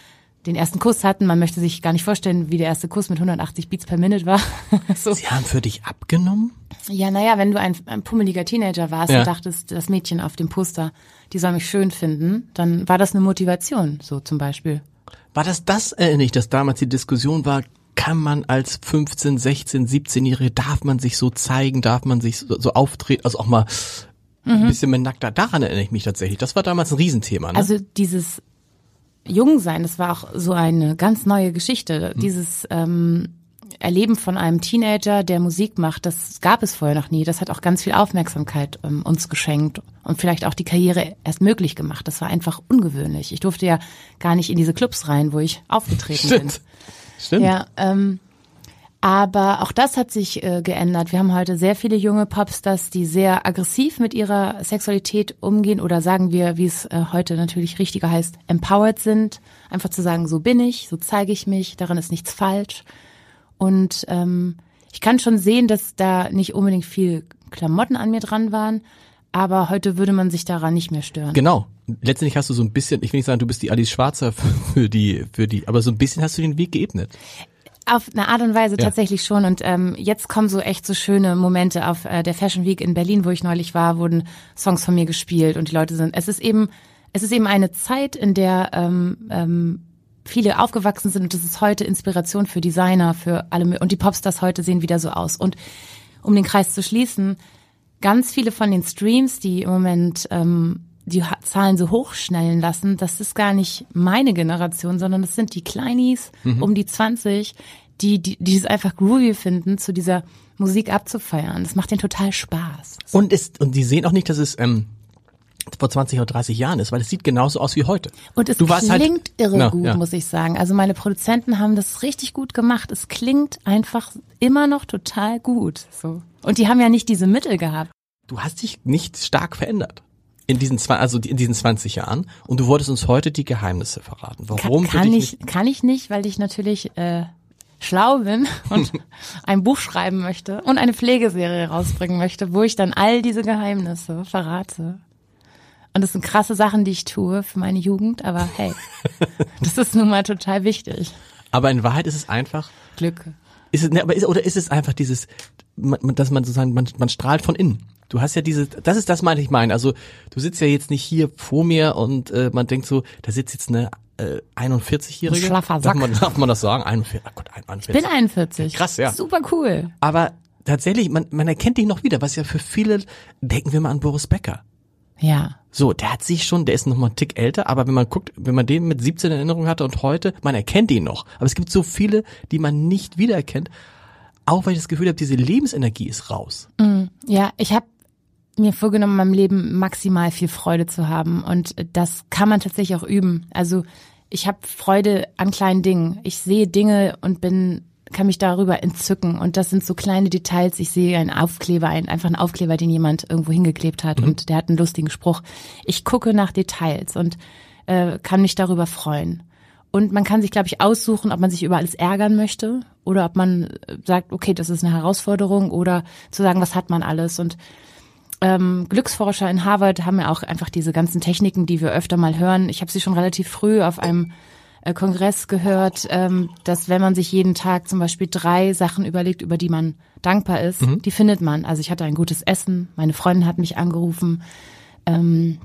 den ersten Kuss hatten. Man möchte sich gar nicht vorstellen, wie der erste Kuss mit 180 Beats per Minute war. so. Sie haben für dich abgenommen? Ja, naja, wenn du ein, ein pummeliger Teenager warst ja. und dachtest, das Mädchen auf dem Poster, die soll mich schön finden, dann war das eine Motivation, so zum Beispiel. War das das, erinnere ich, dass damals die Diskussion war, kann man als 15, 16, 17-Jährige, darf man sich so zeigen, darf man sich so, so auftreten, also auch mal mhm. ein bisschen mehr nackter. Daran erinnere ich mich tatsächlich. Das war damals ein Riesenthema. Ne? Also dieses Jungsein, das war auch so eine ganz neue Geschichte. Mhm. Dieses ähm, Erleben von einem Teenager, der Musik macht, das gab es vorher noch nie. Das hat auch ganz viel Aufmerksamkeit ähm, uns geschenkt und vielleicht auch die Karriere erst möglich gemacht. Das war einfach ungewöhnlich. Ich durfte ja gar nicht in diese Clubs rein, wo ich aufgetreten Stimmt. bin. Stimmt. Ja, ähm, aber auch das hat sich äh, geändert. Wir haben heute sehr viele junge Popstars, die sehr aggressiv mit ihrer Sexualität umgehen oder sagen wir, wie es äh, heute natürlich richtiger heißt, empowered sind. Einfach zu sagen, so bin ich, so zeige ich mich, daran ist nichts falsch. Und ähm, ich kann schon sehen, dass da nicht unbedingt viel Klamotten an mir dran waren, aber heute würde man sich daran nicht mehr stören. Genau. Letztendlich hast du so ein bisschen, ich will nicht sagen, du bist die Alice Schwarzer für die, für die, aber so ein bisschen hast du den Weg geebnet. Auf eine Art und Weise ja. tatsächlich schon. Und ähm, jetzt kommen so echt so schöne Momente auf äh, der Fashion Week in Berlin, wo ich neulich war, wurden Songs von mir gespielt und die Leute sind. Es ist eben, es ist eben eine Zeit, in der ähm, ähm, viele aufgewachsen sind und das ist heute Inspiration für Designer, für alle und die Popstars heute sehen wieder so aus. Und um den Kreis zu schließen, ganz viele von den Streams, die im Moment ähm, die Zahlen so hochschnellen lassen, das ist gar nicht meine Generation, sondern das sind die Kleinies mhm. um die 20, die, die, die es einfach groovy finden, zu dieser Musik abzufeiern. Das macht denen total Spaß. Und ist, und die sehen auch nicht, dass es ähm, vor 20 oder 30 Jahren ist, weil es sieht genauso aus wie heute. Und es halt klingt halt, irre na, gut, ja. muss ich sagen. Also meine Produzenten haben das richtig gut gemacht. Es klingt einfach immer noch total gut. So. Und die haben ja nicht diese Mittel gehabt. Du hast dich nicht stark verändert in diesen also in diesen 20 Jahren und du wolltest uns heute die Geheimnisse verraten. Warum? Kann, kann ich kann ich nicht, weil ich natürlich äh, schlau bin und ein Buch schreiben möchte und eine Pflegeserie rausbringen möchte, wo ich dann all diese Geheimnisse verrate. Und das sind krasse Sachen, die ich tue für meine Jugend, aber hey, das ist nun mal total wichtig. Aber in Wahrheit ist es einfach Glück. Ist es, ne, aber ist, oder ist es einfach dieses, dass man sozusagen, man, man strahlt von innen. Du hast ja diese, das ist das, meine ich meine. Also du sitzt ja jetzt nicht hier vor mir und äh, man denkt so, da sitzt jetzt eine äh, 41-Jährige. Schlaffer Sack. Darf man, darf man das sagen? 41, oh Gott, 41. Ich bin 41. Krass, ja. Super cool. Aber tatsächlich, man, man erkennt dich noch wieder, was ja für viele, denken wir mal an Boris Becker. Ja. So, der hat sich schon, der ist noch mal einen Tick älter, aber wenn man guckt, wenn man den mit 17 in Erinnerung hatte und heute, man erkennt ihn noch. Aber es gibt so viele, die man nicht wiedererkennt, auch weil ich das Gefühl habe, diese Lebensenergie ist raus. Mm, ja, ich habe mir vorgenommen, in meinem Leben maximal viel Freude zu haben und das kann man tatsächlich auch üben. Also ich habe Freude an kleinen Dingen. Ich sehe Dinge und bin kann mich darüber entzücken. Und das sind so kleine Details. Ich sehe einen Aufkleber, einen, einfach einen Aufkleber, den jemand irgendwo hingeklebt hat mhm. und der hat einen lustigen Spruch. Ich gucke nach Details und äh, kann mich darüber freuen. Und man kann sich, glaube ich, aussuchen, ob man sich über alles ärgern möchte oder ob man äh, sagt, okay, das ist eine Herausforderung oder zu sagen, was hat man alles. Und ähm, Glücksforscher in Harvard haben ja auch einfach diese ganzen Techniken, die wir öfter mal hören. Ich habe sie schon relativ früh auf einem Kongress gehört, ähm, dass wenn man sich jeden Tag zum Beispiel drei Sachen überlegt, über die man dankbar ist, mhm. die findet man. Also ich hatte ein gutes Essen, meine Freundin hat mich angerufen, ähm,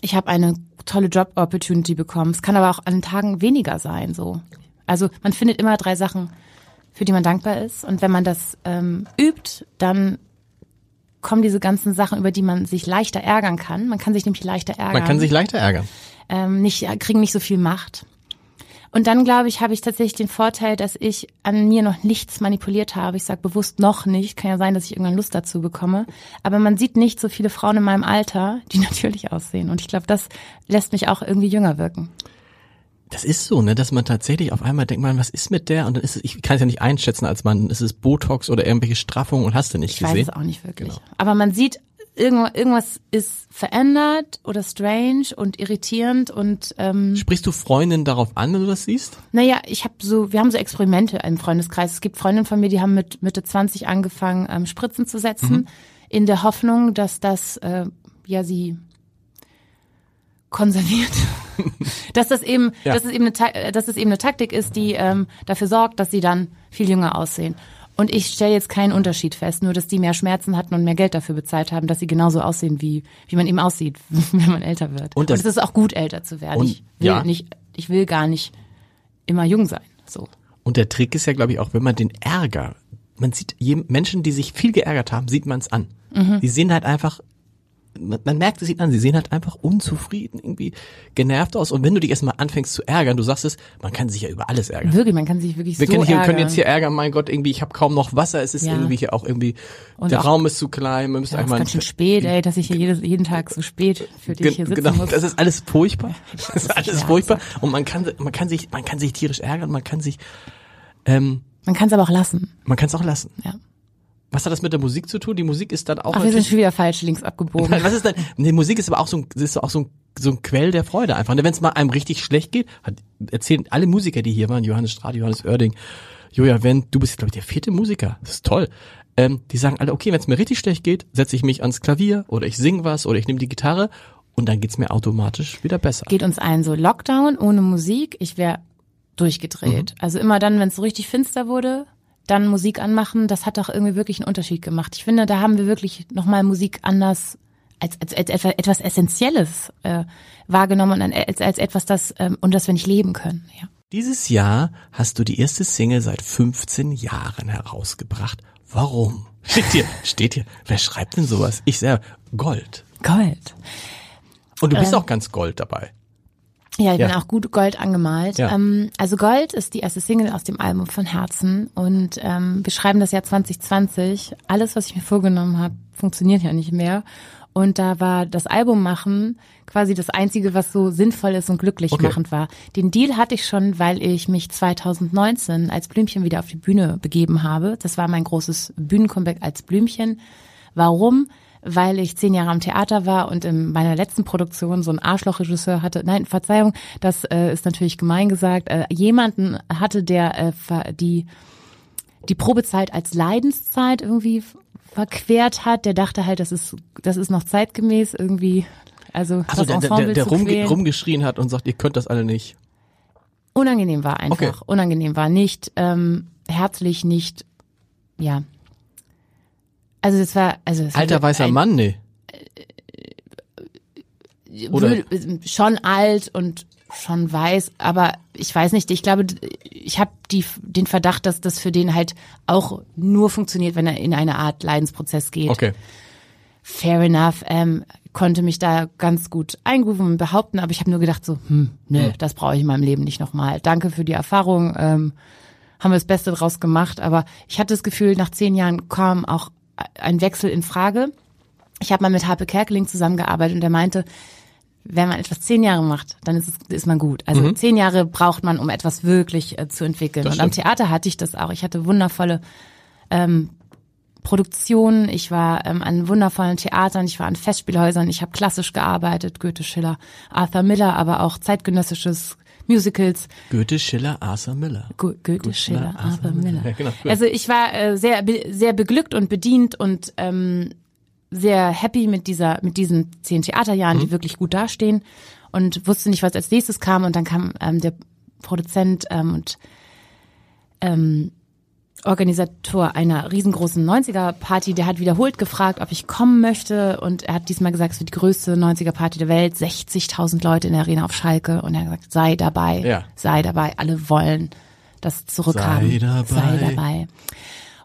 ich habe eine tolle Job-Opportunity bekommen. Es kann aber auch an Tagen weniger sein. So, also man findet immer drei Sachen, für die man dankbar ist. Und wenn man das ähm, übt, dann kommen diese ganzen Sachen, über die man sich leichter ärgern kann. Man kann sich nämlich leichter ärgern. Man kann sich leichter ärgern. Ähm, nicht, kriegen nicht so viel Macht. Und dann, glaube ich, habe ich tatsächlich den Vorteil, dass ich an mir noch nichts manipuliert habe. Ich sage bewusst noch nicht. Kann ja sein, dass ich irgendwann Lust dazu bekomme. Aber man sieht nicht so viele Frauen in meinem Alter, die natürlich aussehen. Und ich glaube, das lässt mich auch irgendwie jünger wirken. Das ist so, ne, dass man tatsächlich auf einmal denkt, man, was ist mit der? Und dann ist es, ich kann es ja nicht einschätzen als man, ist es Botox oder irgendwelche Straffungen und hast du nicht ich gesehen? Ich weiß es auch nicht wirklich. Genau. Aber man sieht irgendwas, irgendwas ist verändert oder strange und irritierend und ähm, Sprichst du Freundinnen darauf an, wenn du das siehst? naja, ich habe so, wir haben so Experimente im Freundeskreis. Es gibt Freundinnen von mir, die haben mit Mitte 20 angefangen, ähm, Spritzen zu setzen, Mhm. in der Hoffnung, dass das äh, ja sie konserviert. dass das eben, Ja. dass es eben eine, dass es eben eine Taktik ist, die ähm, dafür sorgt, dass sie dann viel jünger aussehen. Und ich stelle jetzt keinen Unterschied fest, nur dass die mehr Schmerzen hatten und mehr Geld dafür bezahlt haben, dass sie genauso aussehen, wie, wie man eben aussieht, wenn man älter wird. Und Und, das- es ist auch gut, älter zu werden. Und- ich will ja. nicht, ich will gar nicht immer jung sein. So. Und der Trick ist ja, glaube ich, auch, wenn man den Ärger, man sieht Menschen, die sich viel geärgert haben, sieht man es an. Mhm. Die sehen halt einfach, man, man merkt es ihnen an, sie sehen halt einfach unzufrieden, irgendwie genervt aus. Und wenn du dich erstmal anfängst zu ärgern, du sagst es, man kann sich ja über alles ärgern. Wirklich, man kann sich wirklich Wir so können, hier, ärgern. können jetzt hier ärgern, mein Gott, irgendwie, ich habe kaum noch Wasser, es ist Ja. irgendwie hier auch irgendwie, Und der auch- Raum ist zu klein, wir müssen ja, es ist einmal ganz schön spät, ey, dass ich hier jedes, jeden Tag so spät für dich hier sitzen genau, muss. das ist alles furchtbar. Das ist alles furchtbar. Und man kann, man kann sich, man kann sich tierisch ärgern, man kann sich, ähm, man kann es aber auch lassen. man kann es auch lassen. Ja. Was hat das mit der Musik zu tun? Die Musik ist dann auch Ach, wir sind schon wieder falsch links abgebogen. Was ist denn? Nee, Musik ist aber auch so ein, ist auch so ein, so ein Quell der Freude einfach. Wenn es mal einem richtig schlecht geht, hat, erzählen alle Musiker, die hier waren, Johannes Strath, Johannes Oerding, Joja Wendt, du bist, glaube ich, der vierte Musiker. Das ist toll. Ähm, die sagen alle, okay, wenn es mir richtig schlecht geht, setze ich mich ans Klavier oder ich sing was oder ich nehme die Gitarre und dann geht's mir automatisch wieder besser. Geht uns allen so Lockdown ohne Musik, ich wäre durchgedreht. Mhm. Also immer dann, wenn es so richtig finster wurde, dann Musik anmachen, das hat doch irgendwie wirklich einen Unterschied gemacht. Ich finde, da haben wir wirklich nochmal Musik anders als, als, als etwa- etwas Essentielles äh, wahrgenommen und als, als etwas, das ähm, und das wir nicht leben können. Ja. Dieses Jahr hast du die erste Single seit 15 Jahren herausgebracht. Warum? Steht hier, steht hier. Wer schreibt denn sowas? Ich selber. Gold. Gold. Und du bist Äh. auch ganz Gold dabei. Ja, ich Ja. bin auch gut Gold angemalt. Ja. Ähm, also Gold ist die erste Single aus dem Album von Herzen und ähm, wir schreiben das Jahr 2020. Alles, was ich mir vorgenommen habe, funktioniert ja nicht mehr. Und da war das Album machen quasi das Einzige, was so sinnvoll ist und glücklich Okay. machend war. Den Deal hatte ich schon, weil ich mich 2019 als Blümchen wieder auf die Bühne begeben habe. Das war mein großes Bühnencomeback als Blümchen. Warum? Weil ich zehn Jahre am Theater war und in meiner letzten Produktion so einen Arschlochregisseur hatte. Nein, Verzeihung, das äh, ist natürlich gemein gesagt. Äh, jemanden hatte, der äh, die die Probezeit als Leidenszeit irgendwie verquert hat. Der dachte halt, das ist das ist noch zeitgemäß irgendwie. Also Also das der, der, der rumge rumgeschrien hat und sagt, ihr könnt das alle nicht. Unangenehm war einfach. Okay. Unangenehm war nicht ähm, herzlich, nicht ja. Also es war also es Alter weißer ein, Mann, nee. oder- wür- schon alt und schon weiß, aber ich weiß nicht, ich glaube, ich habe die den Verdacht, dass das für den halt auch nur funktioniert, wenn er in eine Art Leidensprozess geht. Okay. Fair enough, ähm, konnte mich da ganz gut eingrooven und behaupten, aber ich habe nur gedacht so, hm, nö, das brauche ich in meinem Leben nicht nochmal. Danke für die Erfahrung, ähm, haben wir das Beste draus gemacht, aber ich hatte das Gefühl, nach zehn Jahren kam auch ein Wechsel in Frage. Ich habe mal mit Harpe Kerkeling zusammengearbeitet und der meinte, wenn man etwas zehn Jahre macht, dann ist es ist man gut. Also zehn Jahre braucht man, um etwas wirklich äh, zu entwickeln. Das und am stimmt. Theater hatte ich das auch. Ich hatte wundervolle ähm, Produktionen. Ich war ähm, an wundervollen Theatern. Ich war an Festspielhäusern. Ich habe klassisch gearbeitet, Goethe, Schiller, Arthur Miller, aber auch zeitgenössisches Musicals. Goethe, Schiller, Arthur Miller. Go Goethe, Schiller, Arthur Miller. Ja, genau. Also ich war äh, sehr sehr beglückt und bedient und ähm, sehr happy mit dieser mit diesen zehn Theaterjahren, Mhm. die wirklich gut dastehen und wusste nicht, was als nächstes kam und dann kam ähm, der Produzent ähm, und ähm, Organisator einer riesengroßen 90er-Party, der hat wiederholt gefragt, ob ich kommen möchte und er hat diesmal gesagt, es wird die größte 90er-Party der Welt, 60.000 Leute in der Arena auf Schalke und er hat gesagt, sei dabei, Ja. sei dabei, alle wollen das zurückhaben. Sei dabei. Sei dabei.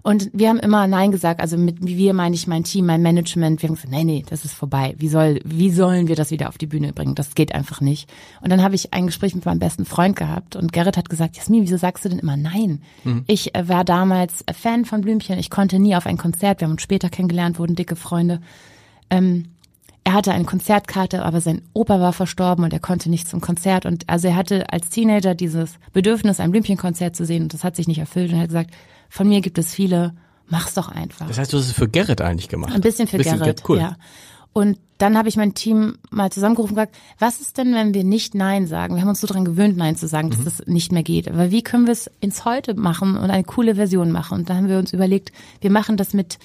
Und wir haben immer Nein gesagt, also mit wie wir meine ich mein Team, mein Management. Wir haben gesagt, nee, nee, das ist vorbei. Wie soll, wie sollen wir das wieder auf die Bühne bringen? Das geht einfach nicht. Und dann habe ich ein Gespräch mit meinem besten Freund gehabt und Gerrit hat gesagt, Jasmin, wieso sagst du denn immer Nein? Ich äh, war damals Fan von Blümchen. Ich konnte nie auf ein Konzert. Wir haben uns später kennengelernt, wurden dicke Freunde. Ähm, er hatte eine Konzertkarte, aber sein Opa war verstorben und er konnte nicht zum Konzert. Und also er hatte als Teenager dieses Bedürfnis, ein Blümchenkonzert zu sehen und das hat sich nicht erfüllt. Und er hat gesagt, von mir gibt es viele mach's doch einfach. Das heißt, du hast es für Gerrit eigentlich gemacht. Ein bisschen für bisschen, Gerrit, cool. ja. Und dann habe ich mein Team mal zusammengerufen und gesagt, was ist denn, wenn wir nicht Nein sagen? Wir haben uns so dran gewöhnt, Nein zu sagen, dass Mhm. das nicht mehr geht. Aber wie können wir es ins Heute machen und eine coole Version machen? Und da haben wir uns überlegt, wir machen das mit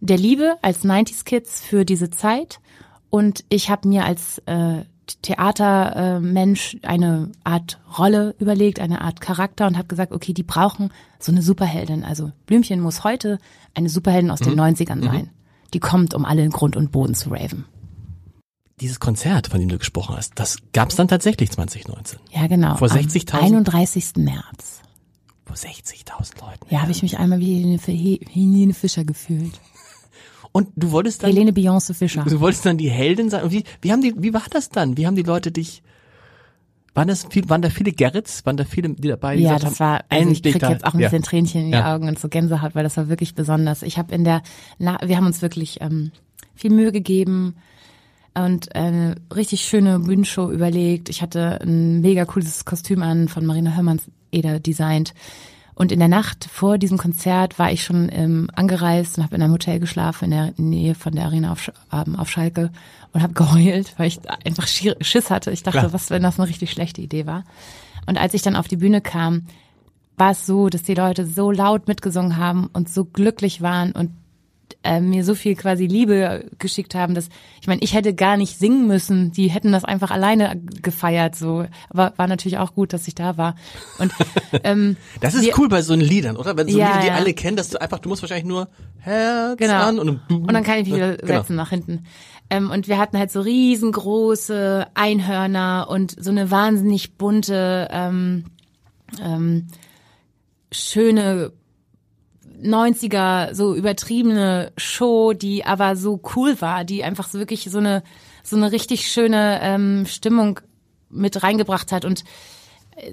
der Liebe als 90s Kids für diese Zeit. Und ich habe mir als äh, Theatermensch eine Art Rolle überlegt, eine Art Charakter und habe gesagt, okay, die brauchen so eine Superheldin. Also Blümchen muss heute eine Superheldin aus Mhm. den 90ern sein. Die kommt, um alle in Grund und Boden zu raven. Dieses Konzert, von dem du gesprochen hast, das gab es dann tatsächlich 2019. Ja, genau. Vor Am 60.000? 31. März. Vor 60.000 Leuten. Ja, habe ich mich einmal wie Helene Fischer gefühlt. Und du wolltest dann, Helene Beyoncé Fischer. du wolltest dann die Heldin sein. Und wie, wie haben die, wie war das dann? Wie haben die Leute dich, waren das viel, waren da viele Gerrits? Waren da viele, die dabei? Ja, das haben, war, also ich krieg da- jetzt auch ein ja. bisschen Tränchen in die Ja. Augen und so Gänsehaut, weil das war wirklich besonders. Ich habe in der, na, wir haben uns wirklich ähm, viel Mühe gegeben und eine richtig schöne Bühnenshow überlegt. Ich hatte ein mega cooles Kostüm an von Marina Hörmanns Eder designt. Und in der Nacht vor diesem Konzert war ich schon ähm, angereist und habe in einem Hotel geschlafen in der Nähe von der Arena auf, ähm, auf Schalke und habe geheult, weil ich einfach Schiss hatte. Ich dachte, Klar. was, wenn das eine richtig schlechte Idee war. Und als ich dann auf die Bühne kam, war es so, dass die Leute so laut mitgesungen haben und so glücklich waren und äh, mir so viel quasi Liebe geschickt haben, dass ich meine, ich hätte gar nicht singen müssen. Die hätten das einfach alleine gefeiert. So, aber war natürlich auch gut, dass ich da war. Und ähm, Das ist wir- cool bei so einen Liedern, oder? Wenn so Ja, Lieder, die ja. alle kennen, dass du einfach, du musst wahrscheinlich nur Herz Genau. an und, Und dann kann ich mich wieder Genau. setzen nach hinten. Ähm, und wir hatten halt so riesengroße Einhörner und so eine wahnsinnig bunte, ähm, ähm, schöne 90er, so übertriebene Show, die aber so cool war, die einfach so wirklich so eine, so eine richtig schöne ähm, Stimmung mit reingebracht hat und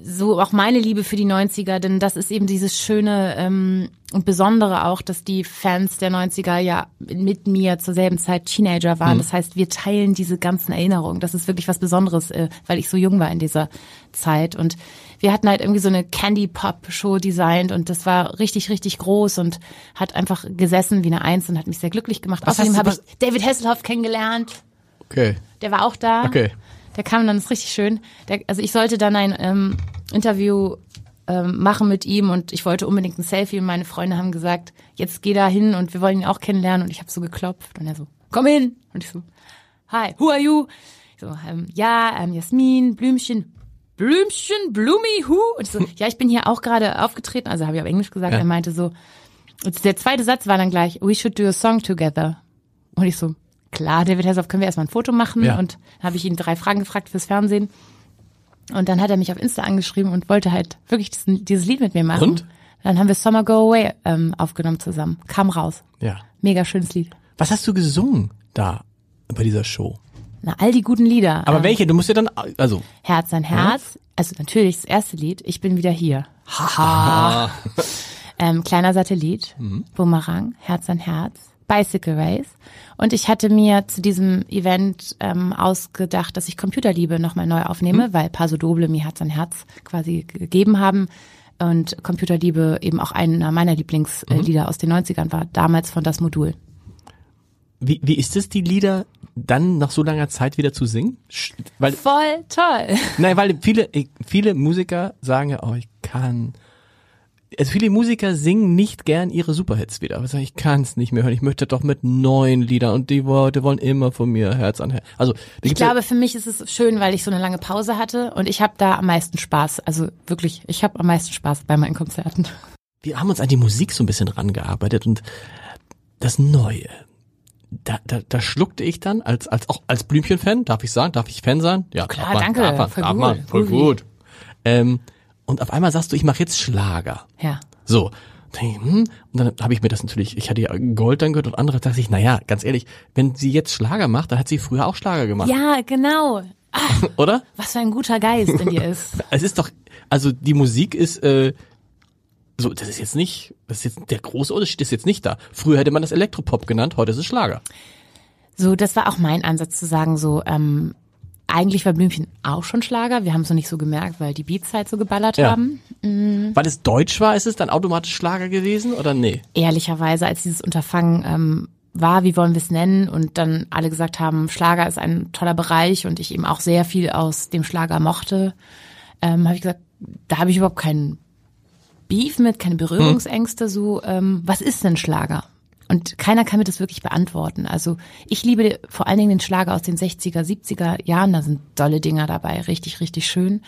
so auch meine Liebe für die 90er, denn das ist eben dieses schöne ähm, und Besondere auch, dass die Fans der 90er ja mit mir zur selben Zeit Teenager waren. Das heißt, wir teilen diese ganzen Erinnerungen. Das ist wirklich was Besonderes, äh, weil ich so jung war in dieser Zeit. Und wir hatten halt irgendwie so eine Candy-Pop-Show designt und das war richtig, richtig groß und hat einfach gesessen wie eine Eins und hat mich sehr glücklich gemacht. Was Außerdem habe ich David Hasselhoff kennengelernt. Okay. Der war auch da. Okay. Der kam dann, das ist richtig schön. Der, also ich sollte dann ein ähm, Interview ähm, machen mit ihm und ich wollte unbedingt ein Selfie und meine Freunde haben gesagt, jetzt geh da hin und wir wollen ihn auch kennenlernen und ich habe so geklopft und er so, komm hin. Und ich so, hi, who are you? So, ähm, ja, ähm, Jasmin, Blümchen, Blümchen, Blumi, who? Und ich so, ja, ich bin hier auch gerade aufgetreten, also habe ich auf Englisch gesagt, Ja. er meinte so, und der zweite Satz war dann gleich, we should do a song together. Und ich so, klar, David Hasselhoff, können wir erstmal ein Foto machen? Ja. Und dann habe ich ihn drei Fragen gefragt fürs Fernsehen. Und dann hat er mich auf Insta angeschrieben und wollte halt wirklich diesen, dieses Lied mit mir machen. Und? Dann haben wir Summer Go Away ähm, aufgenommen zusammen. Kam raus. Ja. Mega schönes Lied. Was hast du gesungen da bei dieser Show? Na, all die guten Lieder. Aber ähm, welche? Du musst ja dann, also, Herz an Herz. Also natürlich das erste Lied, Ich bin wieder hier. Haha. ähm, kleiner Satellit, Mhm. Boomerang, Herz an Herz, Bicycle Race. Und ich hatte mir zu diesem Event ähm, ausgedacht, dass ich Computerliebe nochmal neu aufnehme, Mhm. weil Paso Doble mir Herz an Herz quasi gegeben haben. Und Computerliebe eben auch einer meiner Lieblingslieder aus den 90ern war, damals von das Modul. Wie, wie ist es, die Lieder dann nach so langer Zeit wieder zu singen? Weil, Voll toll. nein, weil viele, viele Musiker sagen ja, oh, ich kann, also viele Musiker singen nicht gern ihre Superhits wieder. Aber sagen, ich kann es nicht mehr hören. Ich möchte doch mit neuen Liedern und die Leute wollen immer von mir Herz an Herz. Also, Ich ja- glaube, für mich ist es schön, weil ich so eine lange Pause hatte und ich habe da am meisten Spaß. Also wirklich, ich habe am meisten Spaß bei meinen Konzerten. wir haben uns an die Musik so ein bisschen rangearbeitet und das Neue. Da, da, da schluckte ich dann als als auch als Blümchen-Fan, darf ich sagen, darf ich Fan sein? Ja, Klar, man, danke, darf man, voll darf gut, man, voll gut. Ähm, und auf einmal sagst du, ich mache jetzt Schlager. Ja. So. Hm, Und dann habe ich mir das natürlich, ich hatte ja Gold dann gehört und andere dachte ich, naja, ganz ehrlich, wenn sie jetzt Schlager macht, dann hat sie früher auch Schlager gemacht, Ja, genau. oder? Was für ein guter Geist in dir ist. Es ist doch, also die Musik ist, äh, so, das ist jetzt nicht, das ist jetzt, der große Unterschied ist jetzt nicht da. Früher hätte man das Elektropop genannt, heute ist es Schlager. So, das war auch mein Ansatz zu sagen, so, ähm, eigentlich war Blümchen auch schon Schlager. Wir haben es noch nicht so gemerkt, weil die Beats halt so geballert Ja. haben. Weil es deutsch war, ist es dann automatisch Schlager gewesen oder nee? Ehrlicherweise, als dieses Unterfangen ähm, war, wie wollen wir es nennen, und dann alle gesagt haben, Schlager ist ein toller Bereich und ich eben auch sehr viel aus dem Schlager mochte, ähm, habe ich gesagt, da habe ich überhaupt keinen Beef mit, keine Berührungsängste. So, ähm, was ist denn Schlager? Und keiner kann mir das wirklich beantworten. Also ich liebe vor allen Dingen den Schlager aus den 60er, 70er Jahren. Da sind tolle Dinger dabei, richtig, richtig schön.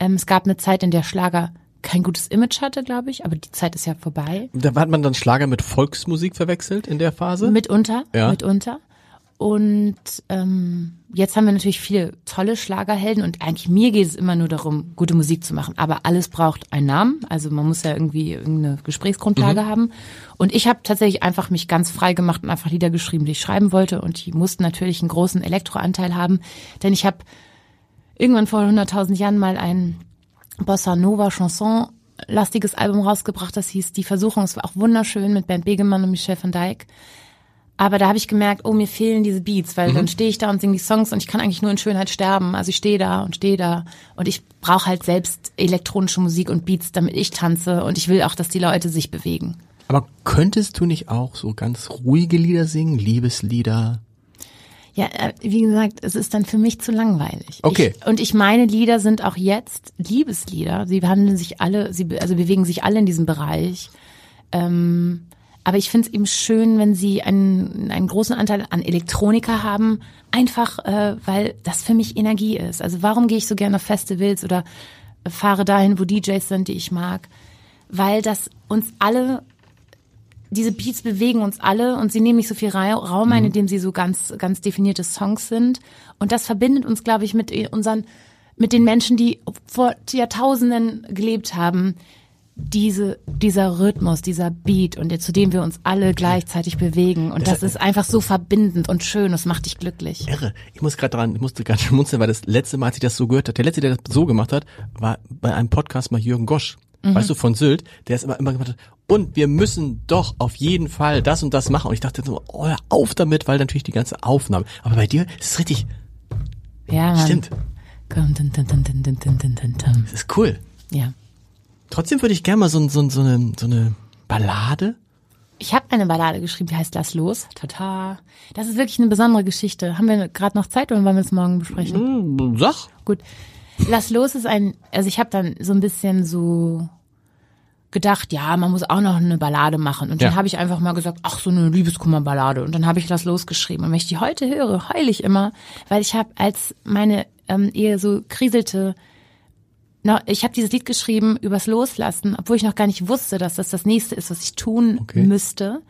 Ähm, es gab eine Zeit, in der Schlager kein gutes Image hatte, glaube ich, aber die Zeit ist ja vorbei. Da hat man dann Schlager mit Volksmusik verwechselt in der Phase? Mitunter, Ja. mitunter. Und ähm, jetzt haben wir natürlich viele tolle Schlagerhelden und eigentlich mir geht es immer nur darum, gute Musik zu machen. Aber alles braucht einen Namen, also man muss ja irgendwie irgendeine Gesprächsgrundlage haben. Und ich habe tatsächlich einfach mich ganz frei gemacht und einfach Lieder geschrieben, die ich schreiben wollte. Und die mussten natürlich einen großen Elektroanteil haben, denn ich habe irgendwann vor 100.000 Jahren mal ein Bossa Nova Chanson lastiges Album rausgebracht, das hieß Die Versuchung. Es war auch wunderschön mit Bernd Begemann und Michel van Dijk. Aber da habe ich gemerkt, oh, mir fehlen diese Beats, weil dann stehe ich da und singe die Songs und ich kann eigentlich nur in Schönheit sterben. Also ich stehe da und stehe da und ich brauche halt selbst elektronische Musik und Beats, damit ich tanze und ich will auch, dass die Leute sich bewegen. Aber könntest du nicht auch so ganz ruhige Lieder singen? Liebeslieder? Ja, äh, wie gesagt, es ist dann für mich zu langweilig. Okay. Ich, und ich meine Lieder sind auch jetzt Liebeslieder. Sie handeln sich alle, sie also bewegen sich alle in diesem Bereich. Ähm, aber ich finde es eben schön, wenn sie einen, einen großen Anteil an Elektronika haben, einfach äh, weil das für mich Energie ist. Also warum gehe ich so gerne auf Festivals oder fahre dahin, wo DJs sind, die ich mag? Weil das uns alle diese Beats bewegen uns alle und sie nehmen nicht so viel Ra- Raum ein, indem sie so ganz, ganz definierte Songs sind. Und das verbindet uns, glaube ich, mit unseren, mit den Menschen, die vor Jahrtausenden gelebt haben. Diese, dieser Rhythmus, dieser Beat und zu dem wir uns alle gleichzeitig bewegen. Und das ist einfach so verbindend und schön. Das macht dich glücklich. Irre. Ich muss gerade dran, ich musste gerade schmunzeln, weil das letzte Mal, als ich das so gehört habe, der letzte, der das so gemacht hat, war bei einem Podcast mal Jürgen Gosch. Weißt du, von Sylt, der ist immer, immer gemacht hat, und wir müssen doch auf jeden Fall das und das machen. Und ich dachte so, oh, hör auf damit, weil natürlich die ganze Aufnahme. Aber bei dir ist es richtig, Ja, Mann. stimmt. Komm, dun, dun, dun, dun, dun, dun, dun, dun, dun. Das ist cool. Ja. Trotzdem würde ich gerne mal so, so, so, eine, so eine Ballade. Ich habe eine Ballade geschrieben, die heißt Lass los. Tata. Das ist wirklich eine besondere Geschichte. Haben wir gerade noch Zeit oder wollen wir es morgen besprechen? Hm, Sag. Gut. Lass los ist ein, also ich habe dann so ein bisschen so gedacht, ja, man muss auch noch eine Ballade machen. Und dann Ja. habe ich einfach mal gesagt, ach, so eine Liebeskummerballade. Und dann habe ich Lass los geschrieben. Und wenn ich die heute höre, heul ich immer, weil ich habe, als meine ähm, Ehe so kriselte, noch, ich habe dieses Lied geschrieben übers Loslassen, obwohl ich noch gar nicht wusste, dass das das nächste ist, was ich tun Okay. müsste.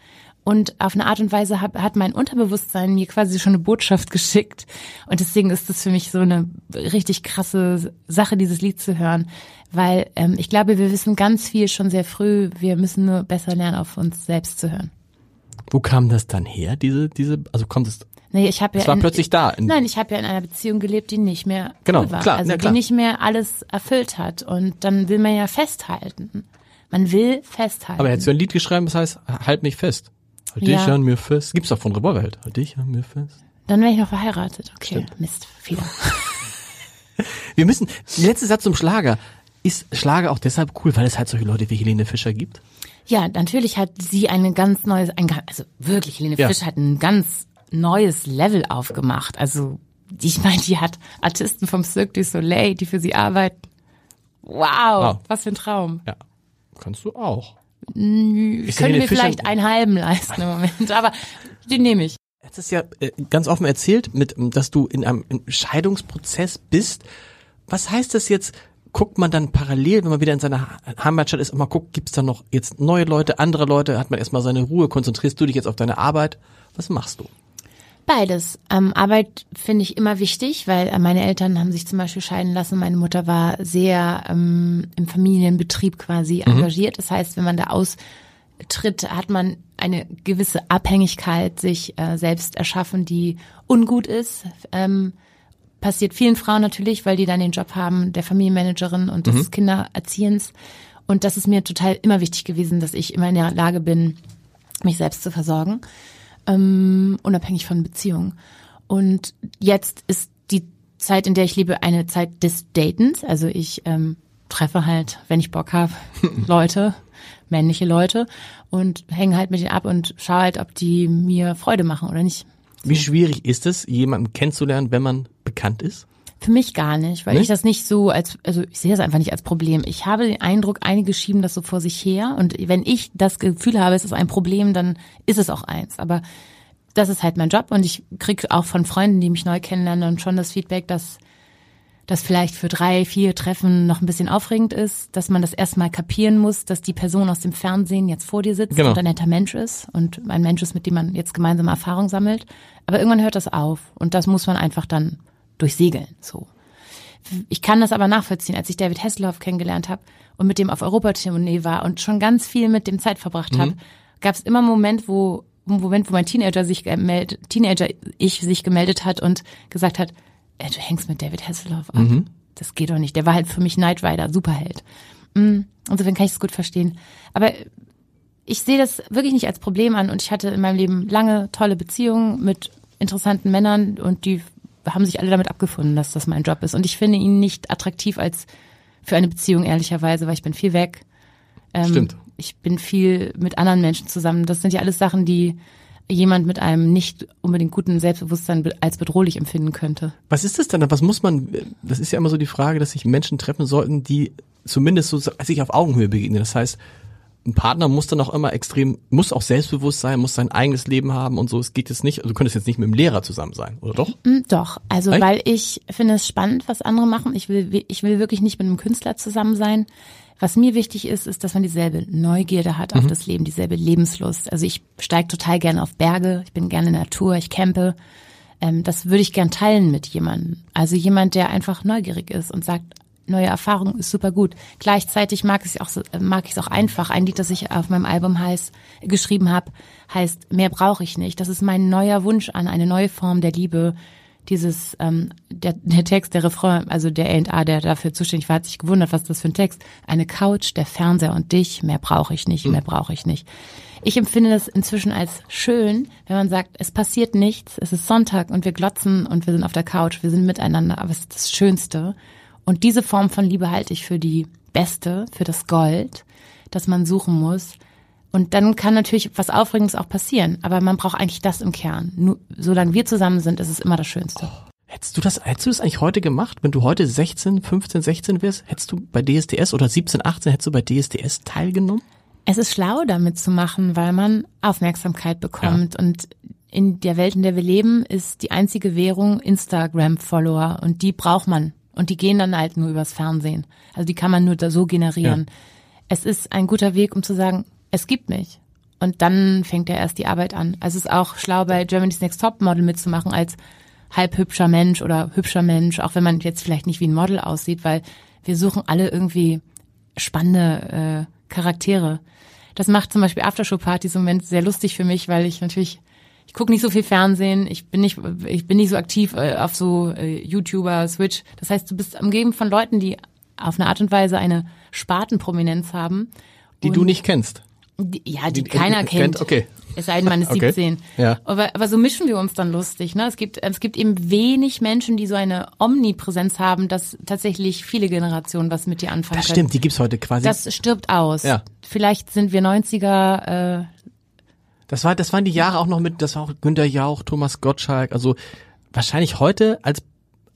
Und auf eine Art und Weise hat, hat mein Unterbewusstsein mir quasi schon eine Botschaft geschickt. Und deswegen ist das für mich so eine richtig krasse Sache, dieses Lied zu hören. Weil ähm, ich glaube, wir wissen ganz viel schon sehr früh. Wir müssen nur besser lernen, auf uns selbst zu hören. Wo kam das dann her, diese, diese, also kommt es, Nee, ich habe ja es war in, plötzlich da. In, Nein, ich habe ja in einer Beziehung gelebt, die nicht mehr Genau, cool war. klar, also ja, klar. die nicht mehr alles erfüllt hat. Und dann will man ja festhalten. Man will festhalten. aber er hat so ein Lied geschrieben, das heißt, halt mich fest. Halt dich Ja. an mir fest. Gibt's doch von Revolverheld. Halt dich an mir fest. dann wäre ich noch verheiratet. Okay, Mist, Fehler. Wir müssen, der letzte Satz zum Schlager. Ist Schlager auch deshalb cool, weil es halt solche Leute wie Helene Fischer gibt? Ja, natürlich hat sie eine ganz neues, ein, also wirklich, Helene Ja. Fisch hat ein ganz neues Level aufgemacht. Also, ich meine, die hat Artisten vom Cirque du Soleil, die für sie arbeiten. Wow, Wow. was für ein Traum. Ja. Kannst du auch. Ist Ich könnte mir Fischer- vielleicht einen halben leisten im Moment, aber den nehme ich. Jetzt ist ja äh, ganz offen erzählt, mit, dass du in einem Entscheidungsprozess bist. Was heißt das jetzt? Guckt man dann parallel, wenn man wieder in seiner Heimatstadt ist, mal guckt, gibt's da noch jetzt neue Leute, andere Leute? Hat man erstmal seine Ruhe? Konzentrierst du dich jetzt auf deine Arbeit? Was machst du? Beides. Ähm, Arbeit finde ich immer wichtig, weil äh, meine Eltern haben sich zum Beispiel scheiden lassen. Meine Mutter war sehr ähm, im Familienbetrieb quasi engagiert. Das heißt, wenn man da austritt, hat man eine gewisse Abhängigkeit sich äh, selbst erschaffen, die ungut ist. Ähm, passiert vielen Frauen natürlich, weil die dann den Job haben der Familienmanagerin und des Kindererziehens. Und das ist mir total immer wichtig gewesen, dass ich immer in der Lage bin, mich selbst zu versorgen, ähm, unabhängig von Beziehungen. Und jetzt ist die Zeit, in der ich liebe, eine Zeit des Datens. Also ich ähm, treffe halt, wenn ich Bock habe, Leute, männliche Leute und hänge halt mit denen ab und schaue halt, ob die mir Freude machen oder nicht. Wie schwierig ist es, jemanden kennenzulernen, wenn man bekannt ist? Für mich gar nicht, weil Nicht? ich das nicht so als, also ich sehe das einfach nicht als Problem. Ich habe den Eindruck, einige schieben das so vor sich her und wenn ich das Gefühl habe, es ist ein Problem, dann ist es auch eins. Aber das ist halt mein Job und ich kriege auch von Freunden, die mich neu kennenlernen, und schon das Feedback, dass das vielleicht für drei, vier Treffen noch ein bisschen aufregend ist, dass man das erstmal kapieren muss, dass die Person aus dem Fernsehen jetzt vor dir sitzt Genau. und ein netter Mensch ist und ein Mensch ist, mit dem man jetzt gemeinsame Erfahrung sammelt. Aber irgendwann hört das auf und das muss man einfach dann durchsegeln. So. Ich kann das aber nachvollziehen, als ich David Hasselhoff kennengelernt habe und mit dem auf Europatournee war und schon ganz viel mit dem Zeit verbracht habe, gab es immer einen Moment, wo einen Moment, wo mein Teenager sich gemeldet, Teenager ich sich gemeldet hat und gesagt hat, ey, du hängst mit David Hasselhoff ab. Das geht doch nicht. Der war halt für mich Knight Rider, Superheld. Mm, Insofern kann ich es gut verstehen. Aber ich sehe das wirklich nicht als Problem an und ich hatte in meinem Leben lange tolle Beziehungen mit interessanten Männern und die haben sich alle damit abgefunden, dass das mein Job ist. Und ich finde ihn nicht attraktiv als für eine Beziehung, ehrlicherweise, weil ich bin viel weg. Ähm, Stimmt. Ich bin viel mit anderen Menschen zusammen. Das sind ja alles Sachen, die jemand mit einem nicht unbedingt guten Selbstbewusstsein be- als bedrohlich empfinden könnte. Was ist das denn? Was muss man, das ist ja immer so die Frage, dass sich Menschen treffen sollten, die zumindest so sich auf Augenhöhe begegnen. Das heißt, ein Partner muss dann auch immer extrem, muss auch selbstbewusst sein, muss sein eigenes Leben haben und so. Es geht jetzt nicht, also du könntest jetzt nicht mit dem Lehrer zusammen sein, oder doch? Mm, Doch, also Echt? weil ich finde es spannend, was andere machen. Ich will, ich will wirklich nicht mit einem Künstler zusammen sein. Was mir wichtig ist, ist, dass man dieselbe Neugierde hat auf das Leben, dieselbe Lebenslust. Also ich steige total gerne auf Berge, ich bin gerne in der Natur, ich campe. Ähm, das würde ich gern teilen mit jemandem. Also jemand, der einfach neugierig ist und sagt, neue Erfahrung ist super gut. Gleichzeitig mag ich es auch mag ich es auch einfach. Ein Lied, das ich auf meinem Album heißt, geschrieben habe, heißt Mehr brauche ich nicht. Das ist mein neuer Wunsch an eine neue Form der Liebe. Dieses ähm, der, der Text, der Refrain, also der A&A, der dafür zuständig war, hat sich gewundert, was das für ein Text. Eine Couch, der Fernseher und dich. Mehr brauche ich nicht. Mehr brauche ich nicht. Ich empfinde das inzwischen als schön, wenn man sagt, es passiert nichts, es ist Sonntag und wir glotzen und wir sind auf der Couch, wir sind miteinander, aber es ist das Schönste. Und diese Form von Liebe halte ich für die beste, für das Gold, das man suchen muss. Und dann kann natürlich was Aufregendes auch passieren, aber man braucht eigentlich das im Kern. Nur, solange wir zusammen sind, ist es immer das Schönste. Hättest du das, hättest du das eigentlich heute gemacht? Wenn du heute 16, 15, 16 wärst, hättest du bei DSDS oder 17, 18, hättest du bei DSDS teilgenommen? Es ist schlau, damit zu machen, weil man Aufmerksamkeit bekommt. Und in der Welt, in der wir leben, ist die einzige Währung Instagram-Follower. Und die braucht man. Und die gehen dann halt nur übers Fernsehen. Also die kann man nur da so generieren. Es ist ein guter Weg, um zu sagen, es gibt mich. Und dann fängt ja erst die Arbeit an. Also es ist auch schlau, bei Germany's Next Top Model mitzumachen als halb hübscher Mensch oder hübscher Mensch, auch wenn man jetzt vielleicht nicht wie ein Model aussieht, weil wir suchen alle irgendwie spannende äh, Charaktere. Das macht zum Beispiel Aftershow-Partys im Moment sehr lustig für mich, weil ich natürlich, ich gucke nicht so viel Fernsehen, ich bin nicht, ich bin nicht so aktiv äh, auf so äh, YouTuber, Switch. Das heißt, du bist umgeben von Leuten, die auf eine Art und Weise eine Spartenprominenz haben. Die du nicht kennst. Die, ja, die, Die- keiner kennt. kennt, okay. Es sei denn, man ist Okay. 17. Ja. Aber, aber so mischen wir uns dann lustig. Ne? Es, gibt, es gibt eben wenig Menschen, die so eine Omnipräsenz haben, dass tatsächlich viele Generationen was mit dir anfangen Das können. stimmt, die gibt's heute quasi. Das stirbt aus. Ja. Vielleicht sind wir 90er, äh, Das war, das waren die Jahre auch noch mit, das war auch Günter Jauch, Thomas Gottschalk, also wahrscheinlich heute als,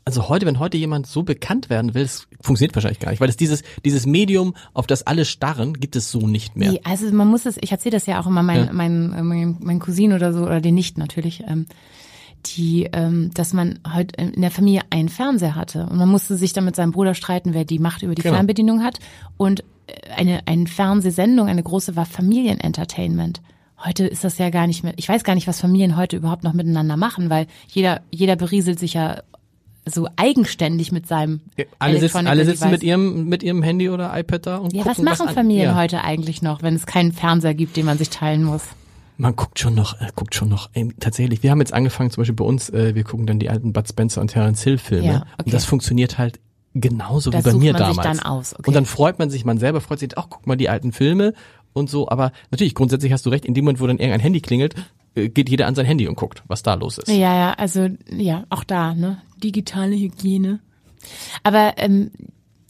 also heute, wenn heute jemand so bekannt werden will, das funktioniert wahrscheinlich gar nicht, weil es dieses, dieses Medium, auf das alle starren, gibt es so nicht mehr. Nee, also man muss es, ich erzähle das ja auch immer meinen Ja. mein, äh, mein, mein Cousin oder so, oder den nicht natürlich, ähm, die, ähm, dass man heute in der Familie einen Fernseher hatte und man musste sich dann mit seinem Bruder streiten, wer die Macht über die Genau. Fernbedienung hat und äh, eine, eine Fernsehsendung, eine große war Familienentertainment. Heute ist das ja gar nicht mehr, ich weiß gar nicht, was Familien heute überhaupt noch miteinander machen, weil jeder, jeder berieselt sich ja so eigenständig mit seinem Alle sitzen, alle sitzen mit ihrem, mit ihrem Handy oder iPad da und Ja, was gucken, machen an- Familien ja. heute eigentlich noch, wenn es keinen Fernseher gibt, den man sich teilen muss? Man guckt schon noch, äh, guckt schon noch, ähm, tatsächlich. Wir haben jetzt angefangen, zum Beispiel bei uns, äh, wir gucken dann die alten Bud Spencer und Terence Hill Filme. Ja, okay. Und das funktioniert halt genauso Das wie bei sucht mir man sich damals. dann aus, okay. Und dann freut man sich, man selber freut sich, ach, guck mal die alten Filme und so. Aber natürlich, grundsätzlich hast du recht, in dem Moment, wo dann irgendein Handy klingelt, äh, geht jeder an sein Handy und guckt, was da los ist. Ja, ja, also ja, auch da, ne? digitale Hygiene. Aber ähm,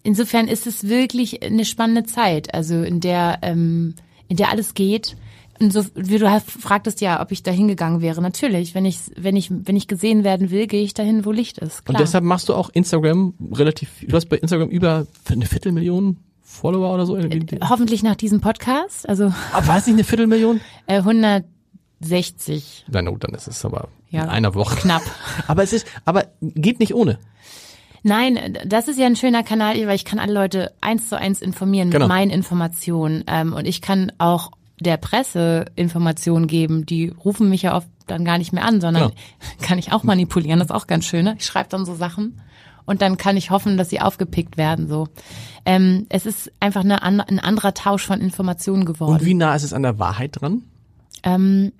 insofern ist es wirklich eine spannende Zeit, also in der ähm, in der alles geht. Und so, wie du hast, fragtest ja, ob ich da hingegangen wäre. Natürlich, wenn ich, wenn ich, wenn ich gesehen werden will, gehe ich dahin, wo Licht ist. Klar. Und deshalb machst du auch Instagram relativ, du hast bei Instagram über eine Viertelmillion Follower oder so? Äh, hoffentlich nach diesem Podcast. Also. Aber war es nicht eine Viertelmillion? Äh, 160. Na no, dann ist es aber ja, in einer Woche. Knapp. aber es ist, aber geht nicht ohne. Nein, das ist ja ein schöner Kanal, weil ich kann alle Leute eins zu eins informieren genau. mit meinen Informationen. Ähm, und ich kann auch der Presse Informationen geben. Die rufen mich ja oft dann gar nicht mehr an, sondern genau. kann ich auch manipulieren. Das ist auch ganz schön. Ne? Ich schreibe dann so Sachen und dann kann ich hoffen, dass sie aufgepickt werden. So, ähm, es ist einfach eine, ein anderer Tausch von Informationen geworden. Und wie nah ist es an der Wahrheit dran? Ähm,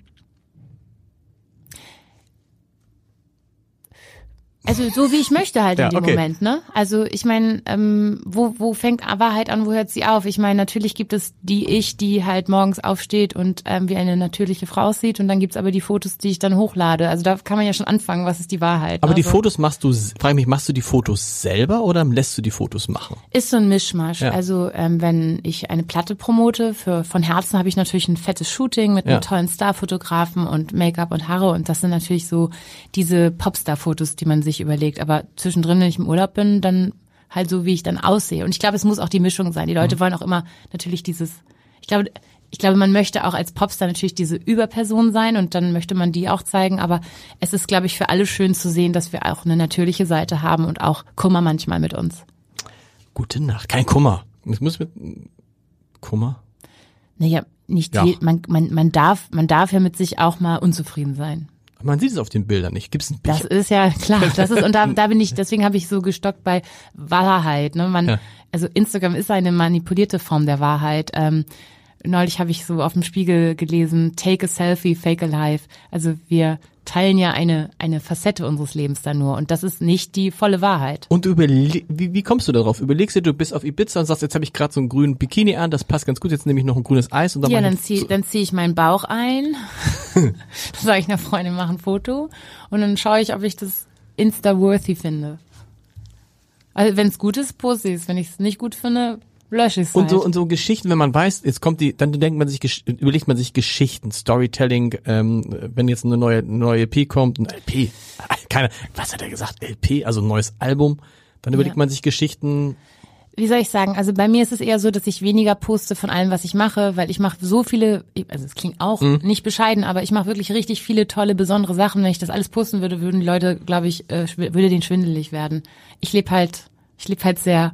Also so wie ich möchte halt ja, in dem okay. Moment, ne? Also ich meine, ähm, wo, wo fängt Wahrheit an, wo hört sie auf? Ich meine, natürlich gibt es die ich, die halt morgens aufsteht und ähm, wie eine natürliche Frau aussieht und dann gibt's aber die Fotos, die ich dann hochlade. Also da kann man ja schon anfangen, was ist die Wahrheit. Aber ne? die so. Fotos machst du, frage mich, machst du die Fotos selber oder lässt du die Fotos machen? Ist so ein Mischmasch. Ja. Also ähm, wenn ich eine Platte promote, für von Herzen habe ich natürlich ein fettes Shooting mit ja. einem tollen Starfotografen und Make-up und Haare und das sind natürlich so diese Popstar-Fotos, die man sich sich überlegt. Aber zwischendrin, wenn ich im Urlaub bin, dann halt so, wie ich dann aussehe. Und ich glaube, es muss auch die Mischung sein. Die Leute mhm. wollen auch immer natürlich dieses, ich glaube, ich glaube, man möchte auch als Popstar natürlich diese Überperson sein und dann möchte man die auch zeigen. Aber es ist, glaube ich, für alle schön zu sehen, dass wir auch eine natürliche Seite haben und auch Kummer manchmal mit uns. Gute Nacht. Kein Kummer. Es muss mit Kummer. Naja, nicht ja. Je, man, man, man darf, man darf ja mit sich auch mal unzufrieden sein. Man sieht es auf den Bildern nicht. Gibt's ein Bild? Das ist ja klar. Das ist und da, da bin ich. Deswegen habe ich so gestockt bei Wahrheit. Ne, man, ja. also Instagram ist eine manipulierte Form der Wahrheit. Ähm, neulich habe ich so auf dem Spiegel gelesen: Take a selfie, fake a life. Also wir teilen ja eine, eine Facette unseres Lebens da nur. Und das ist nicht die volle Wahrheit. Und überle wie, wie kommst du darauf? Überlegst du, du bist auf Ibiza und sagst, jetzt habe ich gerade so einen grünen Bikini an, das passt ganz gut, jetzt nehme ich noch ein grünes Eis und dann Ja, dann ziehe dann zieh ich meinen Bauch ein. dann sage ich einer Freundin, mach ein Foto. Und dann schaue ich, ob ich das Insta-worthy finde. Also wenn es gut ist, poste ich es. Wenn ich es nicht gut finde, lösche ich es. Und halt. so und so Geschichten, wenn man weiß, jetzt kommt die, dann denkt man sich, überlegt man sich Geschichten, Storytelling, ähm, wenn jetzt eine neue neue EP kommt, ein LP, keine, was hat er gesagt, LP, also ein neues Album, dann überlegt ja. man sich Geschichten. Wie soll ich sagen? Also bei mir ist es eher so, dass ich weniger poste von allem, was ich mache, weil ich mache so viele, also es klingt auch mhm. nicht bescheiden, aber ich mache wirklich richtig viele tolle, besondere Sachen. Wenn ich das alles posten würde, würden die Leute, glaube ich, äh, würde denen schwindelig werden. Ich lebe halt, ich lebe halt sehr